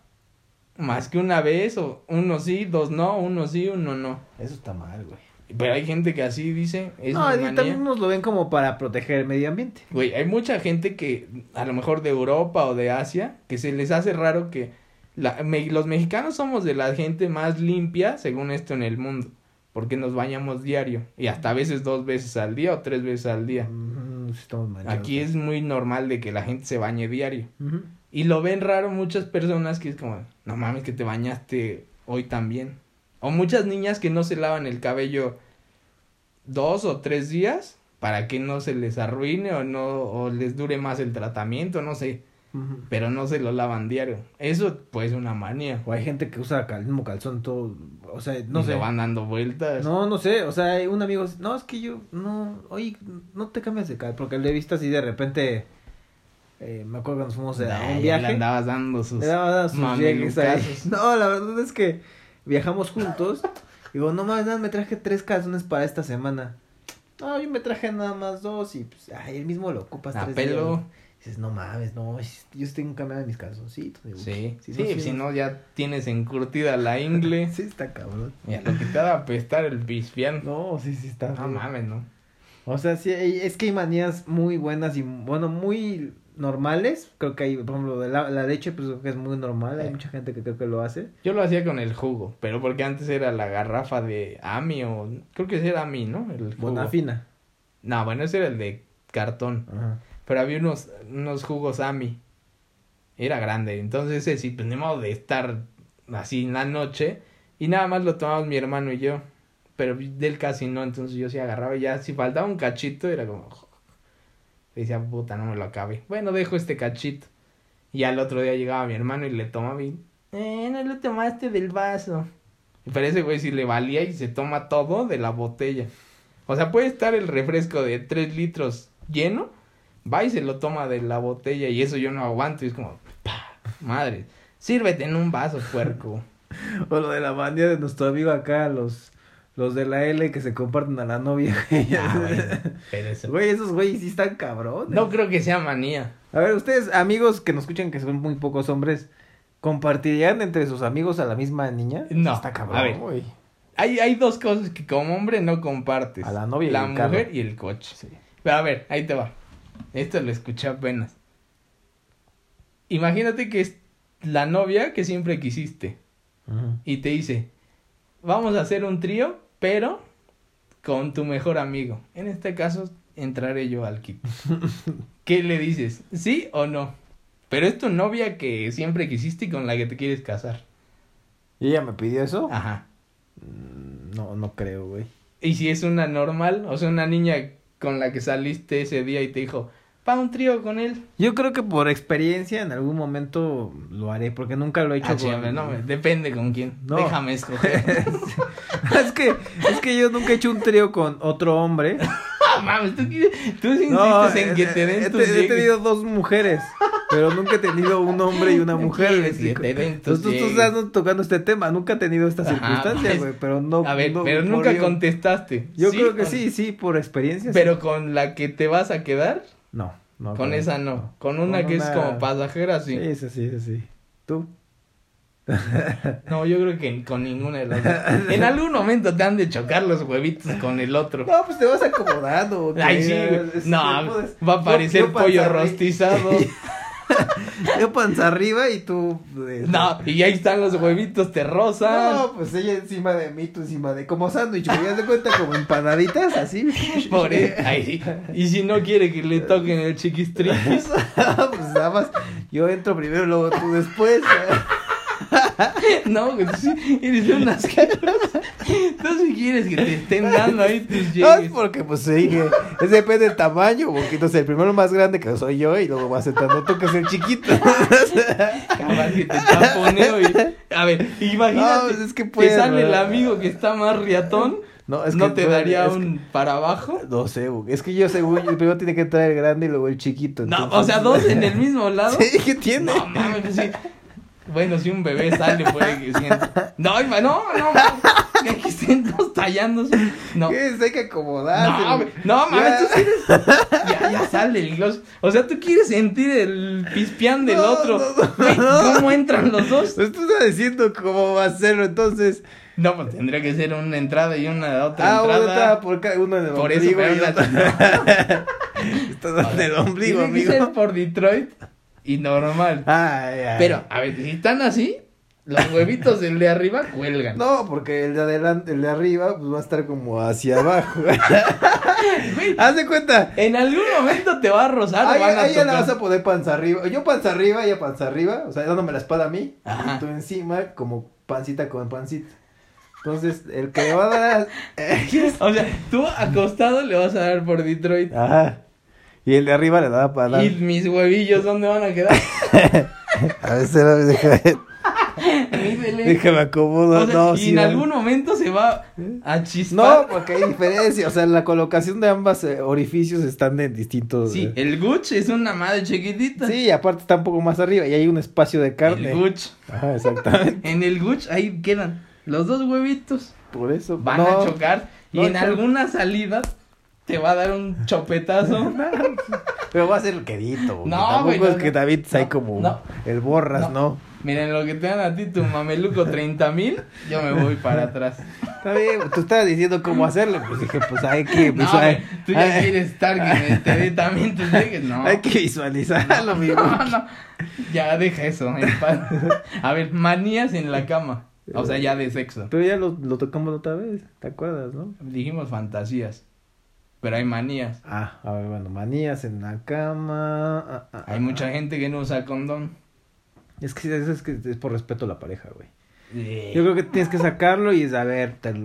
más que una vez, o uno sí, dos no, uno sí, uno no. Eso está mal, güey. Pero hay gente que así dice, es No, y también nos lo ven como para proteger el medio ambiente. Güey, hay mucha gente que, a lo mejor de Europa o de Asia, que se les hace raro que la, me- los mexicanos somos de la gente más limpia, según esto, en el mundo. Porque nos bañamos diario. Y hasta a veces dos veces al día o tres veces al día. Mm. Aquí es muy normal de que la gente se bañe diario. Y lo ven raro muchas personas que es como, no mames que te bañaste hoy también. O muchas niñas que no se lavan el cabello dos o tres días para que no se les arruine o no o les dure más el tratamiento, no sé, pero no se lo lavan diario. Eso pues es una manía. O hay gente que usa el mismo calzón todo, o sea, no y sé. lo van dando vueltas. No, no sé, o sea, un amigo, no, es que yo, no, oye, no te cambias de cal, porque le he visto así de repente, eh, me acuerdo cuando fuimos a Nah, un viaje. le andabas dando sus Le daba sus llegues ahí. mamelucazos. No, la verdad es que viajamos juntos. Digo, no más, nada, me traje tres calzones para esta semana. No, yo me traje nada más dos y pues, ay, él mismo lo ocupas A tres pelo. días. Dices, no mames, no, yo tengo que cambiar mis calzoncitos. Digo, Sí, si sí, no, si no ya tienes encurtida la ingle. Sí, está cabrón. Mira, lo que te da a apestar el pispián. No, sí, sí está. No mames, ¿no? O sea, sí, es que hay manías muy buenas y, bueno, muy normales. Creo que hay, por ejemplo, de la, la leche, pues creo que es muy normal. Hay Sí. mucha gente que creo que lo hace. Yo lo hacía con el jugo, pero porque antes era la garrafa de Ami o creo que ese era Ami, ¿no? El jugo. Bonafina. No, bueno, ese era el de cartón, Ajá. pero había unos unos jugos Ami. Era grande, entonces ese sí pues, ni modo de estar así en la noche y nada más lo tomábamos mi hermano y yo, pero del casi no, entonces yo sí agarraba y ya si faltaba un cachito era como decía, puta, no me lo acabe. Bueno, dejo este cachito. Y al otro día llegaba mi hermano y le tomaba y, eh, no lo tomaste del vaso. Para ese güey sí le valía y se toma todo de la botella. O sea, puede estar el refresco de 3 litros lleno, va y se lo toma de la botella y eso yo no aguanto y es como, pa, madre, sírvete en un vaso, puerco. O lo de la manía de nuestro amigo acá, los, los de la L que se comparten a la novia. Ah, bueno, pero eso- Güey, esos güeyes sí están cabrones. No creo que sea manía. A ver, ustedes, amigos que nos escuchan, que son muy pocos hombres, ¿compartirían entre sus amigos a la misma niña? No, Está cabrón, a ver. güey. Hay, hay dos cosas que como hombre no compartes. A la novia y La el mujer carro. y el coche. Sí. Pero a ver, ahí te va. Esto lo escuché apenas. Imagínate que es la novia que siempre quisiste. Y te dice, vamos a hacer un trío, pero con tu mejor amigo. En este caso, entraré yo al kit. ¿Qué le dices? ¿Sí o no? Pero es tu novia que siempre quisiste y con la que te quieres casar. ¿Y ella me pidió eso? Ajá. Mm, No, no creo, güey. Y si es una normal, o sea, una niña con la que saliste ese día y te dijo, pa un trío con él. Yo creo que por experiencia en algún momento lo haré, porque nunca lo he hecho Ah, con... chinga, no, depende con quién. No. Déjame escoger. es que es que yo nunca he hecho un trío con otro hombre. Ah, mames, tú, tú sí insistes No, en que he- te den he, tus he llegues. tenido dos mujeres, pero nunca he tenido un hombre y una mujer. quieres güey. que te den tus Entonces, tú, estás tocando este tema, nunca he tenido esta Ajá, circunstancia, güey, pero no... A ver, no- pero nunca yo- contestaste. Yo ¿Sí creo que sí, sí, por experiencia. sí. Pero con la que te vas a quedar, No, no. con esa no. Con una Con que es como pasajera, sí. Sí, sí, sí, sí. ¿Tú? No, yo creo que con ninguna de las dos. En algún momento te han de chocar los huevitos con el otro. No, pues te vas acomodando. Ay, sí. No, va a parecer pollo rostizado. Yo panza arriba y tú. eh, No, y ahí están los huevitos, te rozan. No, pues ella encima de mí, tú encima de. Como sándwich. ¿Haz de cuenta como empanaditas, así. Por. Ay, sí. Y si no quiere que le toquen el chiquistriquis. pues nada más. Yo entro primero, luego tú después. No, güey, tú sí, eres un asqueroso. Tú si quieres que te estén dando ahí tus No, es llegues. porque pues sí, es depende del tamaño, porque entonces el primero más grande que soy yo y luego vas entrando tú que es el chiquito. Capaz que te chaponeo y... A ver, imagínate, No, es que te puede, sale el amigo que está más riatón, No, es ¿no que te daría es que- un para abajo? No sé, es que yo según yo primero tiene que entrar el grande y luego el chiquito. No, o sea, dos en el mismo lado. Sí, ¿qué tiene? No, mames, sí. Bueno, si un bebé sale, puede que sienta. No, no, no, que aquí estén dos tallándose. No. ¿Qué? Hay que acomodarse. No, güey. no, mames, tú sí eres- Ya, ya sale el gloss. O sea, tú quieres sentir el pispián del No, otro. no. ¿Cómo entran los dos? Pues tú estás diciendo cómo va a hacerlo, entonces. No, pues tendría que ser una entrada y una otra Ah, una entrada. entrada por cada uno el Por eso, pero una- Estás en el ombligo, Tiene que amigo. ser por Detroit y normal. Ay, ay. Pero, a ver, si están así, los huevitos del de arriba cuelgan. No, porque el de adelante, el de arriba, pues va a estar como hacia abajo. Haz de cuenta. En algún momento te va a rozar Ahí, van a ahí ya la vas a poner panza arriba. Yo panza arriba, ella panza arriba. O sea, dándome la espalda a mí. Ajá. Y tú encima, como pancita con pancita. Entonces, el que le va a dar. O sea, tú acostado le vas a dar por Detroit. Ajá. Y el de arriba le da para dar. ¿Y mis huevillos dónde van a quedar? A ver, espérame, déjame, Mídele. déjame acomodo. O sea, no, y sí, en algún momento se va a No, chispar. porque hay diferencia. O sea, la colocación de ambas eh, orificios están en distintos. Sí, eh, el Gucci es una madre chiquitita. Sí, y aparte está un poco más arriba y hay un espacio de carne. El Gucci. Ajá, exactamente. En el Gucci ahí quedan los dos huevitos. Por eso. Van no, a chocar. Y no, en no. alguna salida te va a dar un chopetazo. Pero va a ser quedito. güey. No, Tampoco güey, no, es que no. David sea No, como no. el borras, No. ¿no? Miren, lo que te dan a ti tu mameluco 30 mil, yo me voy para atrás. Está bien, tú estabas diciendo cómo hacerlo. Pues dije, pues hay que No, visual- güey, tú ya hay- quieres estar que te dé también tus llegues. No. Hay que visualizarlo, amigo. No, no. Ya deja eso. A ver, manías en la cama. O sea, ya de sexo. Pero ya lo, lo tocamos otra vez, ¿te acuerdas, no? Dijimos fantasías. Pero hay manías. Ah, a ver, bueno, manías en la cama. ah, ah, Hay ah. mucha gente que no usa condón. Es que es, es que es por respeto a la pareja, güey. Yo creo que tienes que sacarlo y es a ver. te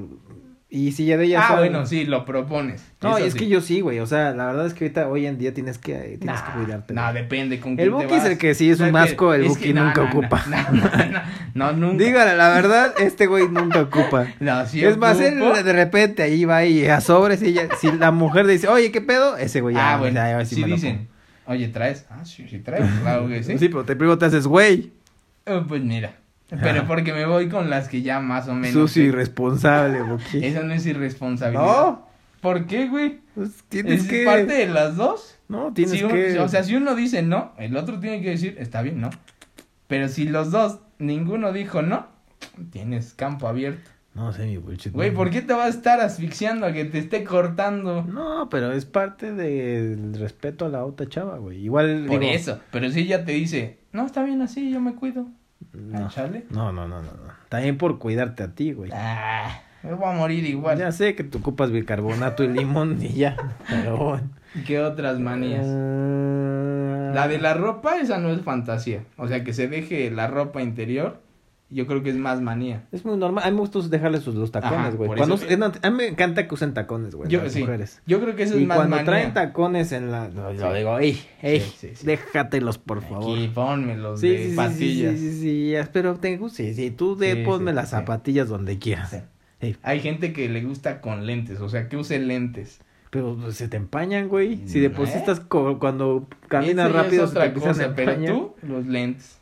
Y si ya de ella Ah, bueno, sí, lo propones. No, Eso es sí. que yo sí, güey. O sea, la verdad es que ahorita, hoy en día, tienes que, tienes Nah, que cuidarte. No, depende con El quién te Buki es el que sí es un No, asco, el Buki no, nunca no, ocupa. No, no, nunca. Dígale la verdad, este güey nunca ocupa. No, sí es más, él de repente ahí va y a sobres. Y ella, si la mujer dice, oye, ¿qué pedo? Ese güey ya. Ah, bueno, ya, sí si dicen, oye, ¿traes? Ah, sí, sí traigo, claro que sí. Sí, pero te primero te haces güey. Eh, pues mira, pero porque me voy con las que ya más o menos... Sucio sé. irresponsable, Buki. Eso no es irresponsabilidad. No, ¿Por qué, güey? pues tienes ¿Es que. parte de las dos? No, tienes Si uno- que. O sea, si uno dice no, el otro tiene que decir, está bien, no. Pero si los dos, ninguno dijo no, tienes campo abierto. No sé, mi bullshit. Güey. ¿por qué te vas a estar asfixiando a que te esté cortando? No, pero es parte del respeto a la otra chava, güey. Igual. Por digo, eso. Pero si ella te dice, no, está bien así, yo me cuido. No, chale. no, no, no, no. no. También por cuidarte a ti, güey. Ah, me voy a morir igual. Ya sé que tú ocupas bicarbonato y limón y ya. Pero bueno. ¿Qué otras manías? Ah, La de la ropa, esa no es fantasía. O sea, que se deje la ropa interior, yo creo que es más manía. Es muy normal. A mí me gusta dejarle sus los tacones, güey. Cuando no, a mí me encanta que usen tacones, güey. Yo, las sí. mujeres. yo creo que eso Y es más cuando manía. traen tacones en la. Yo digo, ey, ey, Sí, sí, sí. déjatelos, por favor. Aquí, pónmelos Sí, de patillas. sí, sí, sí, pero tengo, sí, sí, tú de ponme las zapatillas donde quieras. Sí. Ey, Hay gente que le gusta con lentes, o sea, que use lentes. pero pues, se te empañan, güey. Si de por sí ¿Eh? cuando caminas rápido se te cosa, pero empañar. tú, los lentes.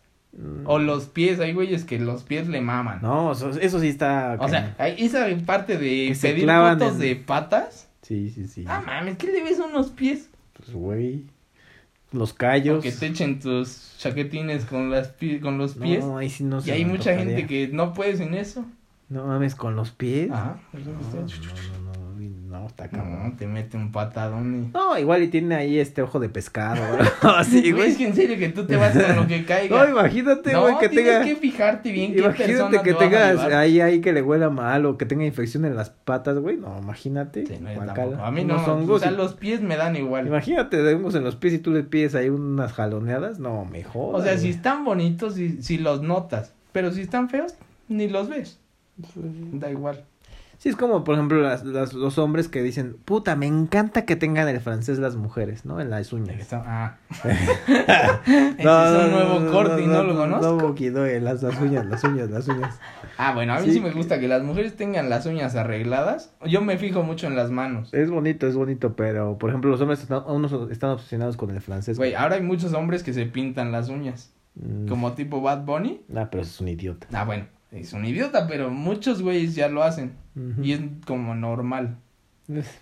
O los pies, hay güeyes que los pies le maman. No, eso, eso sí está. O sea, hay esa parte de Que pedir fotos en- de patas. Sí, sí, sí. Ah, mames, ¿qué le ves a unos pies? Pues, güey. Los callos. O que te echen tus chaquetines con, las pi- con los pies. No, ahí sí no y se hay me mucha gente que no puede sin eso. No mames, con los pies. Ajá. No, no, no, no, está cabrón. No, te mete un patadón y... No, igual y tiene ahí este ojo de pescado. Así, Güey, es que en serio que tú te vas con lo que caiga. No, imagínate, No, güey, que tienes tenga. que fijarte bien qué Imagínate persona que te tengas ahí, ahí que le huela mal o que tenga infección en las patas, güey. No, imagínate. Sí, no. A mí no, hongos o sea, y- los pies me dan igual. Imagínate hongos en los pies y tú le pides ahí unas jaloneadas. No, mejor. O sea, si están bonitos, si, si los notas. Pero si están feos, ni los ves. Da igual. Sí, es como, por ejemplo, las, las- los hombres que dicen, puta, me encanta que tengan el francés las mujeres, ¿no? En las uñas. Ah. Ese es un nuevo corte y no, lo conozco. No, eh, las, las uñas, las uñas, las uñas. Ah, bueno, a mí Sí, sí, me que- gusta que las mujeres tengan las uñas arregladas. Yo me fijo mucho en las manos. Es bonito, es bonito, pero, por ejemplo, los hombres están, unos están obsesionados con el francés. Güey, ahora hay muchos hombres que se pintan las uñas. Mm, Como tipo Bad Bunny. Ah, pero es un idiota. Ah, bueno, es un idiota, pero muchos güeyes ya lo hacen. Y es como normal. Es-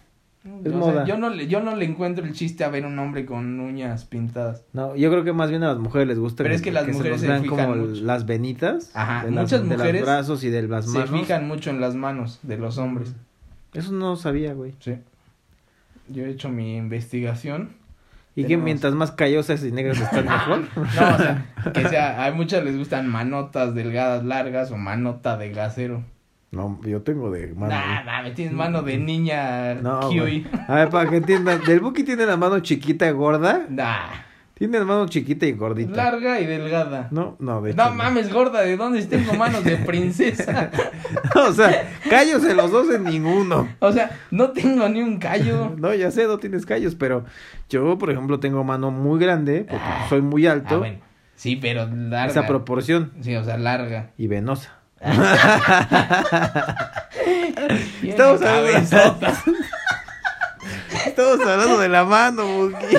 O Es sea, moda. yo, no le, yo no le encuentro el chiste a ver un hombre con uñas pintadas. No, yo creo que más bien a las mujeres les gusta Pero es que las se mujeres se vean fijan como mucho. las venitas Ajá, de, las- muchas de los mujeres brazos y de las Se fijan mucho en las manos de los hombres. Eso no sabía, güey. Sí. Yo he hecho mi investigación. Y que mientras más callosas y negras están mejor. No, o sea, que sea, a muchas les gustan manotas delgadas, largas o manota de gasero. No, yo tengo de mano. Nah, mames, tienes mano de niña No, kiwi. A ver, para que entiendan, del Buki tiene la mano chiquita gorda. Nah, Tiene la mano chiquita y gordita. larga y delgada. No, no, de hecho. No mames, gorda, ¿de dónde tengo manos de princesa? o sea, callos en los dos en ninguno. O sea, no tengo ni un callo. No, ya sé, no tienes callos, pero yo, por ejemplo, tengo mano muy grande, porque Ah. soy muy alto. Ah, bueno. Sí, pero larga. esa proporción. Sí, o sea, larga. Y venosa. Estamos hablando, cabezota. estamos hablando de la mano, Buki.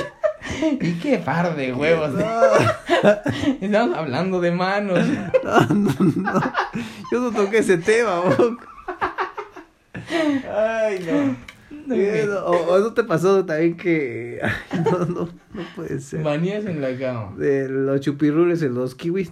Y qué par de huevos. Estamos hablando de manos. No, no, no. Yo no toqué ese tema, Buki. Ay, no. Eh, no, O, o no te pasó también que. Ay, no, no, no puede ser. Manías en la cama. De los chupirrules en los kiwis.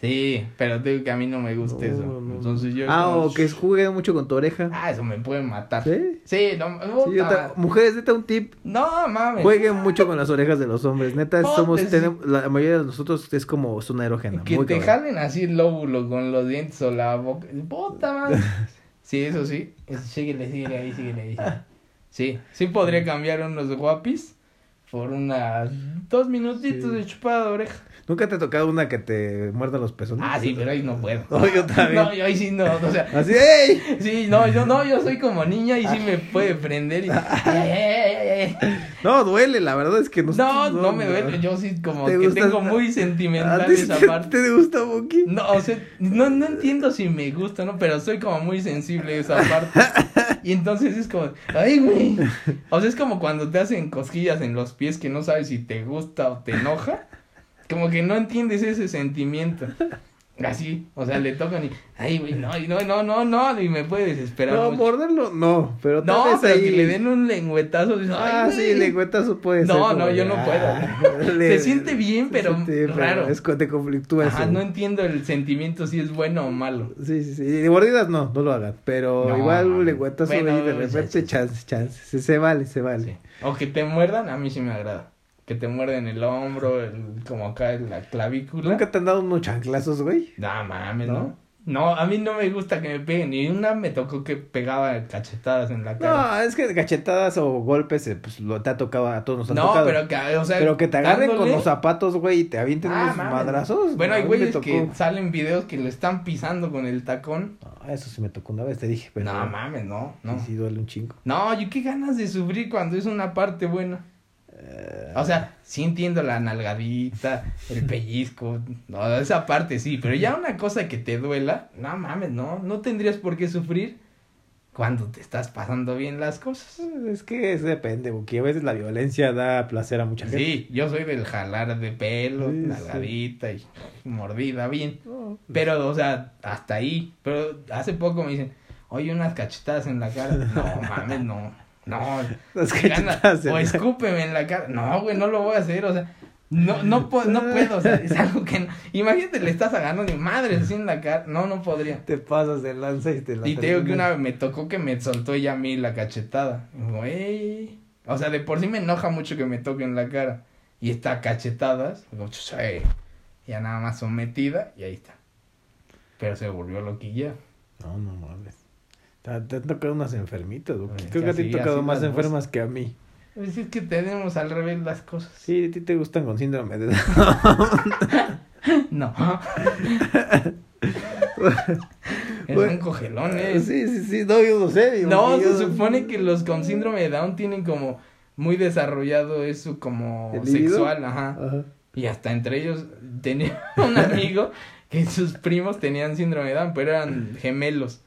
Sí, pero te digo que a mí no me gusta No, eso. no. Entonces yo. Ah, como- o que jueguen mucho con tu oreja. Ah, eso me puede matar. ¿Sí? Sí, no. Sí, ta- mujeres, neta, un tip. No, mames. Jueguen mucho con las orejas de los hombres. Neta, somos, sí. tenemos, la mayoría de nosotros es como zona erógena. Que muy te cabrón. jalen así el lóbulo con los dientes o la boca. Puta madre. Sí, eso sí. Síguele, síguele ahí, síguele ahí. Sí, sí podría cambiar unos guapis por unas dos minutitos Sí. de chupada de oreja. ¿Nunca te ha tocado una que te muerda los pezones? Ah, sí, pero ahí no puedo. No, yo también. No, yo ahí sí no, o sea, Así, ¡ey! sí, no, yo no, yo soy como niña y sí me puede prender y... No, duele, la verdad es que no. No, no me duele, yo sí como ¿Te que gusta tengo muy ¿A sentimental ti esa te, parte. te gusta, Buki? No, o sea, no, no entiendo si me gusta, ¿no? Pero soy como muy sensible a esa parte. Y entonces es como, ay, güey. O sea, es como cuando te hacen cosquillas en los pies que no sabes si te gusta o te enoja. Como que no entiendes ese sentimiento. Así, o sea, le tocan y, ay, güey, no, y no, no, no, no, y me puede desesperar No, mucho. morderlo, no, pero tal No, vez pero ahí... que le den un lengüetazo. dices, Ah, ay, sí, lengüetazo puede ser. No, no, yo no ah, puedo. le- Se siente bien, pero siente raro. Es te conflictúa Ajá, eso. no entiendo el sentimiento si es bueno o malo. Sí, sí, sí. De mordidas no, no lo hagan. Pero No, igual un lengüetazo Bueno, ahí de sí, repente, sí. chance, chance. Se, se vale, se vale. Sí. O que te muerdan, a mí sí me agrada. Que te muerden el hombro, el, como acá en la clavícula. ¿Nunca te han dado unos chanclazos, güey? No mames, ¿No? ¿no? ¿no? a mí no me gusta que me peguen. Ni una me tocó que pegaba cachetadas en la cara. No, es que cachetadas o golpes, eh, pues lo te ha tocado, a todos nos han No, tocado. pero que, o sea, Pero que te agarren con los zapatos, güey, y te avienten Ah, unos mames. madrazos. Bueno, no, hay güeyes que salen videos que lo están pisando con el tacón. No, eso sí me tocó una vez, te dije. Pero no mames, no, no. Sí, sí, duele un chingo. No, yo qué ganas de sufrir cuando es una parte buena. O sea, sí entiendo la nalgadita, el pellizco, no, esa parte sí, pero ya una cosa que te duela, no mames, no, no tendrías por qué sufrir cuando te estás pasando bien las cosas. es que es depende, porque a veces la violencia da placer a mucha gente. Sí, yo soy del jalar de pelo, Sí, sí. nalgadita y mordida bien, No, pero, o sea, hasta ahí, pero hace poco me dicen, oye, unas cachetadas en la cara, no mames, no, No, gana, o escúpeme en la cara. No, güey, no lo voy a hacer, o sea, no, no, puedo, no puedo, o sea, es algo que no. Imagínate, le estás agarrando y madre así en la cara. No, no podría. Te pasas de lanza y te la Y te digo que una vez me tocó que me soltó ella a mí la cachetada. Güey. O sea, de por sí me enoja mucho que me toquen la cara. Y está cachetadas. Digo, "Chusay". Ya nada más sometida y ahí está. Pero se volvió loquilla. No, no mames. Te, te han tocado unas enfermitas, güey. Creo que a ti así- te han tocado más enfermas que a mí. Es decir, que tenemos al revés las cosas. Sí, a ti te gustan con síndrome de No. es Bueno, un cogelones. Sí, sí, sí, no, yo no sé. digo, No, que se supone que los con síndrome de Down tienen como muy desarrollado eso como sexual, ajá. Ajá. Y hasta entre ellos tenía un amigo que sus primos tenían síndrome de Down, pero eran gemelos.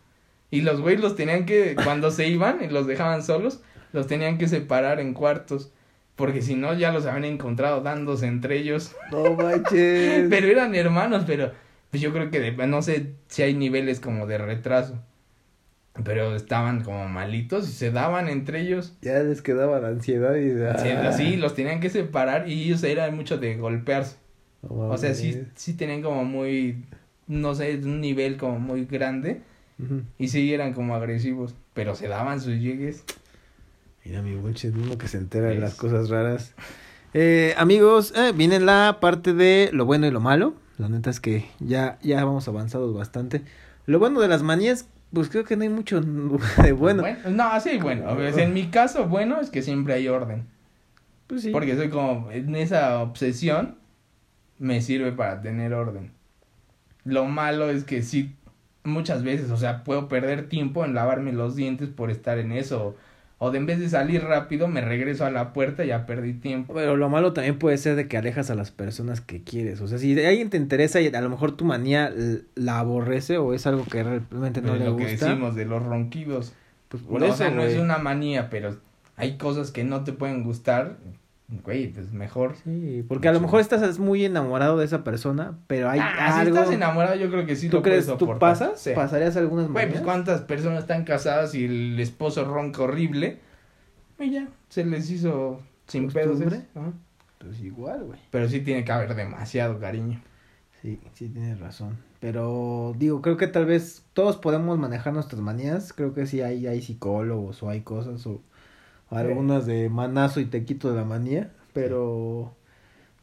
Y los güeyes los tenían que, cuando se iban y los dejaban solos, los tenían que separar en cuartos. Porque si no, ya los habían encontrado dándose entre ellos. No manches. Pero eran hermanos, pero pues yo creo que de- no sé si hay niveles como de retraso. Pero estaban como malitos y se daban entre ellos. Ya les quedaba la ansiedad y. Sí, los tenían que separar y ellos eran mucho de golpearse. no O sea, sí, sí tenían como muy, no sé, un nivel como muy grande Y sí eran como agresivos, pero se daban sus llegues. Mira mi bunche, uno que se entera de las cosas raras. Eh, amigos, eh, viene la parte de lo bueno y lo malo. La neta es que ya, ya vamos avanzados bastante. Lo bueno de las manías, pues creo que no hay mucho de bueno. no, sí, bueno, en mi caso, bueno, es que siempre hay orden. Pues sí. Porque soy como, en esa obsesión, me sirve para tener orden. Lo malo es que sí, muchas veces, o sea, puedo perder tiempo en lavarme los dientes por estar en eso. O de en vez de salir rápido, me regreso a la puerta y ya perdí tiempo. Pero lo malo también puede ser de que alejas a las personas que quieres. O sea, si alguien te interesa y a lo mejor tu manía la aborrece o es algo que realmente no Es le lo que gusta. decimos de los ronquidos. Pues por No, eso, o sea, no es una manía, pero hay cosas que no te pueden gustar. Güey, pues mejor. Sí, porque a lo mejor estás muy enamorado de esa persona, pero hay Ah, algo... Si estás enamorado, yo creo que sí ¿Tú lo puedes crees? ¿Tú pasas? Sí. ¿Pasarías algunas Güey, pues cuántas personas están casadas y el esposo ronca horrible. Y ya, se les hizo sin pedos. Pues igual, güey. Pero sí tiene que haber demasiado cariño. Sí, sí tienes razón. Pero digo, creo que tal vez todos podemos manejar nuestras manías. Creo que sí hay, hay psicólogos o hay cosas o algunas de manazo y te quito de la manía. Pero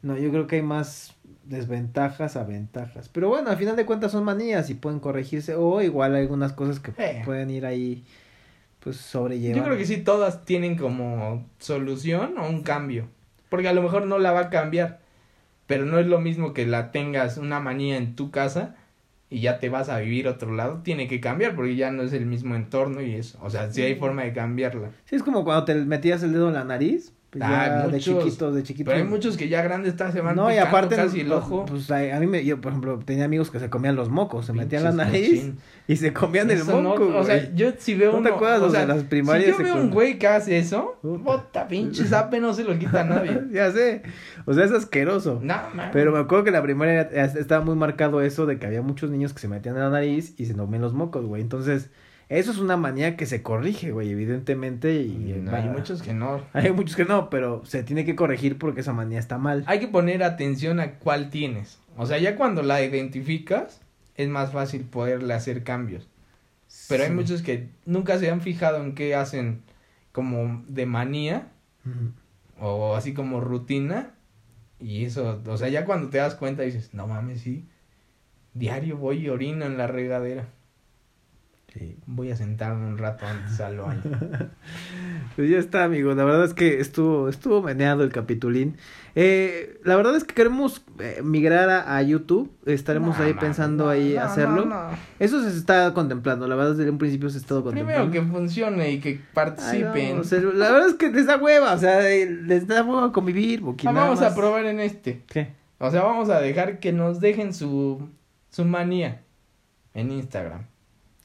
no, yo creo que hay más desventajas a ventajas. Pero bueno, al final de cuentas son manías y pueden corregirse. O igual hay algunas cosas que Eh. pueden ir ahí pues sobrellevar. Yo creo que sí, todas tienen como solución o un cambio. Porque a lo mejor no la va a cambiar. Pero no es lo mismo que la tengas una manía en tu casa y ya te vas a vivir a otro lado. Tiene que cambiar porque ya no es el mismo entorno y eso. O sea, sí hay forma de cambiarla. Sí, es como cuando te metías el dedo en la nariz. Pues Ah, ya de muchos. chiquito, de chiquito. Pero hay muchos que ya grandes están, se van No, y aparte, casi el pues, ojo. Pues a, mí, me, yo, por ejemplo, tenía amigos que se comían los mocos, se metían la nariz cochín. y se comían el no- moco, o sea, yo si veo ¿No te uno, acuerdas o sea, de las primarias Si yo veo un güey que hace eso, Puta. bota pinche zape no se lo quita a nadie. ya sé, o sea, es asqueroso. No, man. Pero me acuerdo que la primaria estaba muy marcado eso de que había muchos niños que se metían en la nariz y se comían los mocos, güey. Entonces, eso es una manía que se corrige, güey, evidentemente. Y No, va- hay muchos que no. Hay muchos que no, pero se tiene que corregir porque esa manía está mal. Hay que poner atención a cuál tienes. O sea, ya cuando la identificas, es más fácil poderle hacer cambios. Pero hay muchos que nunca se han fijado en qué hacen como de manía o así como rutina. Y eso, o sea, ya cuando te das cuenta dices, no mames, sí. Diario voy y orino en la regadera. Voy a sentarme un rato antes al baño. Pues ya está, amigo. La verdad es que estuvo, estuvo meneado el capitulín. Eh, la verdad es que queremos eh, migrar a, a YouTube. Estaremos No, ahí pensando no, ahí hacerlo. Eso se está contemplando. La verdad, desde un principio se ha estado Primero contemplando. que funcione y que participen. no, o sea, la verdad es que les da hueva. O sea, eh, les da hueva convivir. Ah, vamos a probar en este. ¿Qué? O sea, vamos a dejar que nos dejen su, su manía en Instagram.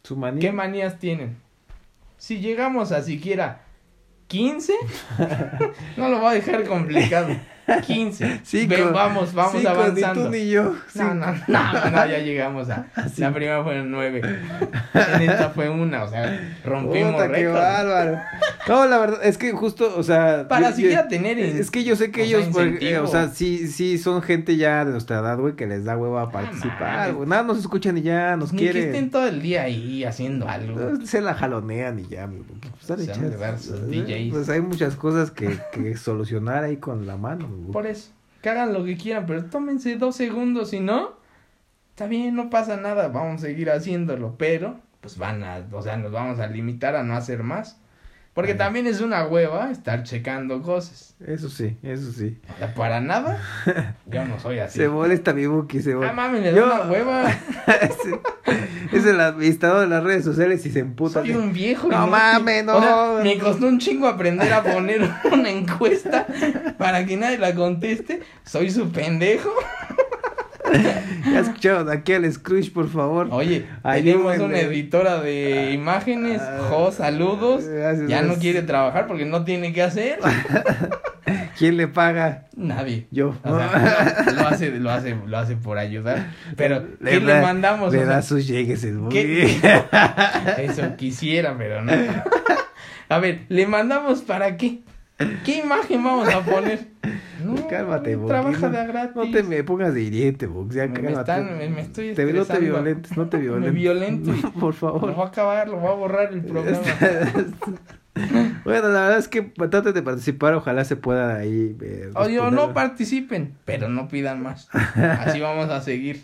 Su manía. ¿Qué manías tienen? Si llegamos a siquiera 15, no lo voy a dejar complicado. 15. Cinco. Ven, vamos, vamos Cinco, avanzando. Ni tú ni yo. No, no, no, no, ya llegamos a. La primera fue en 9. En esta fue una, o sea, rompimos Puta, qué bárbaro. No, la verdad, es que justo, o sea. Para yo- siquiera yo- tener Es que yo sé que o ellos, incentivo. eh, o sea, sí, sí, son gente ya de nuestra edad, güey, que les da hueva a participar, mames. güey. Nada, nos escuchan y ya, nos Ni que quieren. estén todo el día ahí haciendo algo. Se la jalonean y ya, güey, pues, sus ¿eh? DJs. Pues hay muchas cosas que, que solucionar ahí con la mano, Por eso, que hagan lo que quieran, pero tómense dos segundos, si no, está bien, no pasa nada, vamos a seguir haciéndolo, pero pues van a, o sea, nos vamos a limitar a no hacer más. Porque Ajá. también es una hueva estar checando cosas. Eso sí, eso sí. O sea, para nada, yo no soy así. Se molesta mi Buki, se Ah, mames, le da una hueva. es el administrador de las redes sociales y se emputa. Soy un viejo. No mames, no. O sea, me costó un chingo aprender a poner una encuesta para que nadie la conteste. Soy su pendejo. Ya escucharon aquí al Scrooge, por favor. Oye, tenemos una editora de imágenes. Ah, Jo, saludos. gracias, Ya no quiere trabajar porque no tiene que hacer. ¿Quién le paga? Nadie. Yo. O sea, lo hace, lo hace, lo hace por ayudar. Pero, ¿qué le da- mandamos? Le O sea, da sus llegues el Buki. ¿Qué? Eso quisiera, pero no. A ver, ¿le mandamos para qué? ¿Qué imagen vamos a poner? No, Cálmate, Buki. Trabaja no, de gratis. No te me pongas de hiriente, Buki. Ya, Me- me están- me- me estoy te, No te violentes, no te Me violentes. violento y- Por favor. Lo voy a acabar, lo voy a borrar el programa. bueno, la verdad es que traten de participar, ojalá se pueda ahí. eh, Oye, responder. no participen, pero no pidan más. Así vamos a seguir.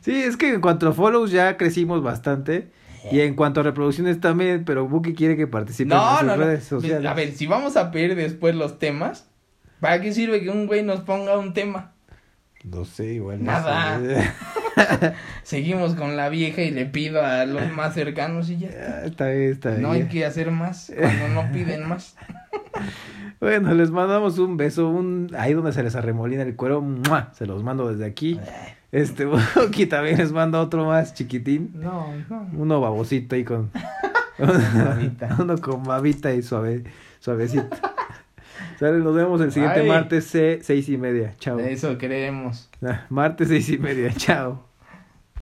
Sí, es que en cuanto a follows ya crecimos bastante. Y en cuanto a reproducciones también, pero Buki quiere que participen No, en sus no, no. redes sociales. A ver, si vamos a pedir después los temas, ¿para qué sirve que un güey nos ponga un tema? No sé, igual. no Nada. sé. Seguimos con la vieja y le pido a los más cercanos y ya está. Ah, está bien, está bien. No hay que hacer más cuando no piden más. Bueno, les mandamos un beso, un ahí donde se les arremolina el cuero, ¡mua! se los mando desde aquí. Este, Buki también les manda otro más chiquitín, No, no. uno babosito ahí con babita. uno con babita y suave, suavecito. Sale, nos vemos el siguiente Bye. martes, se- seis y media. Chao. Eso creemos. Ah, Martes seis y media. Chao.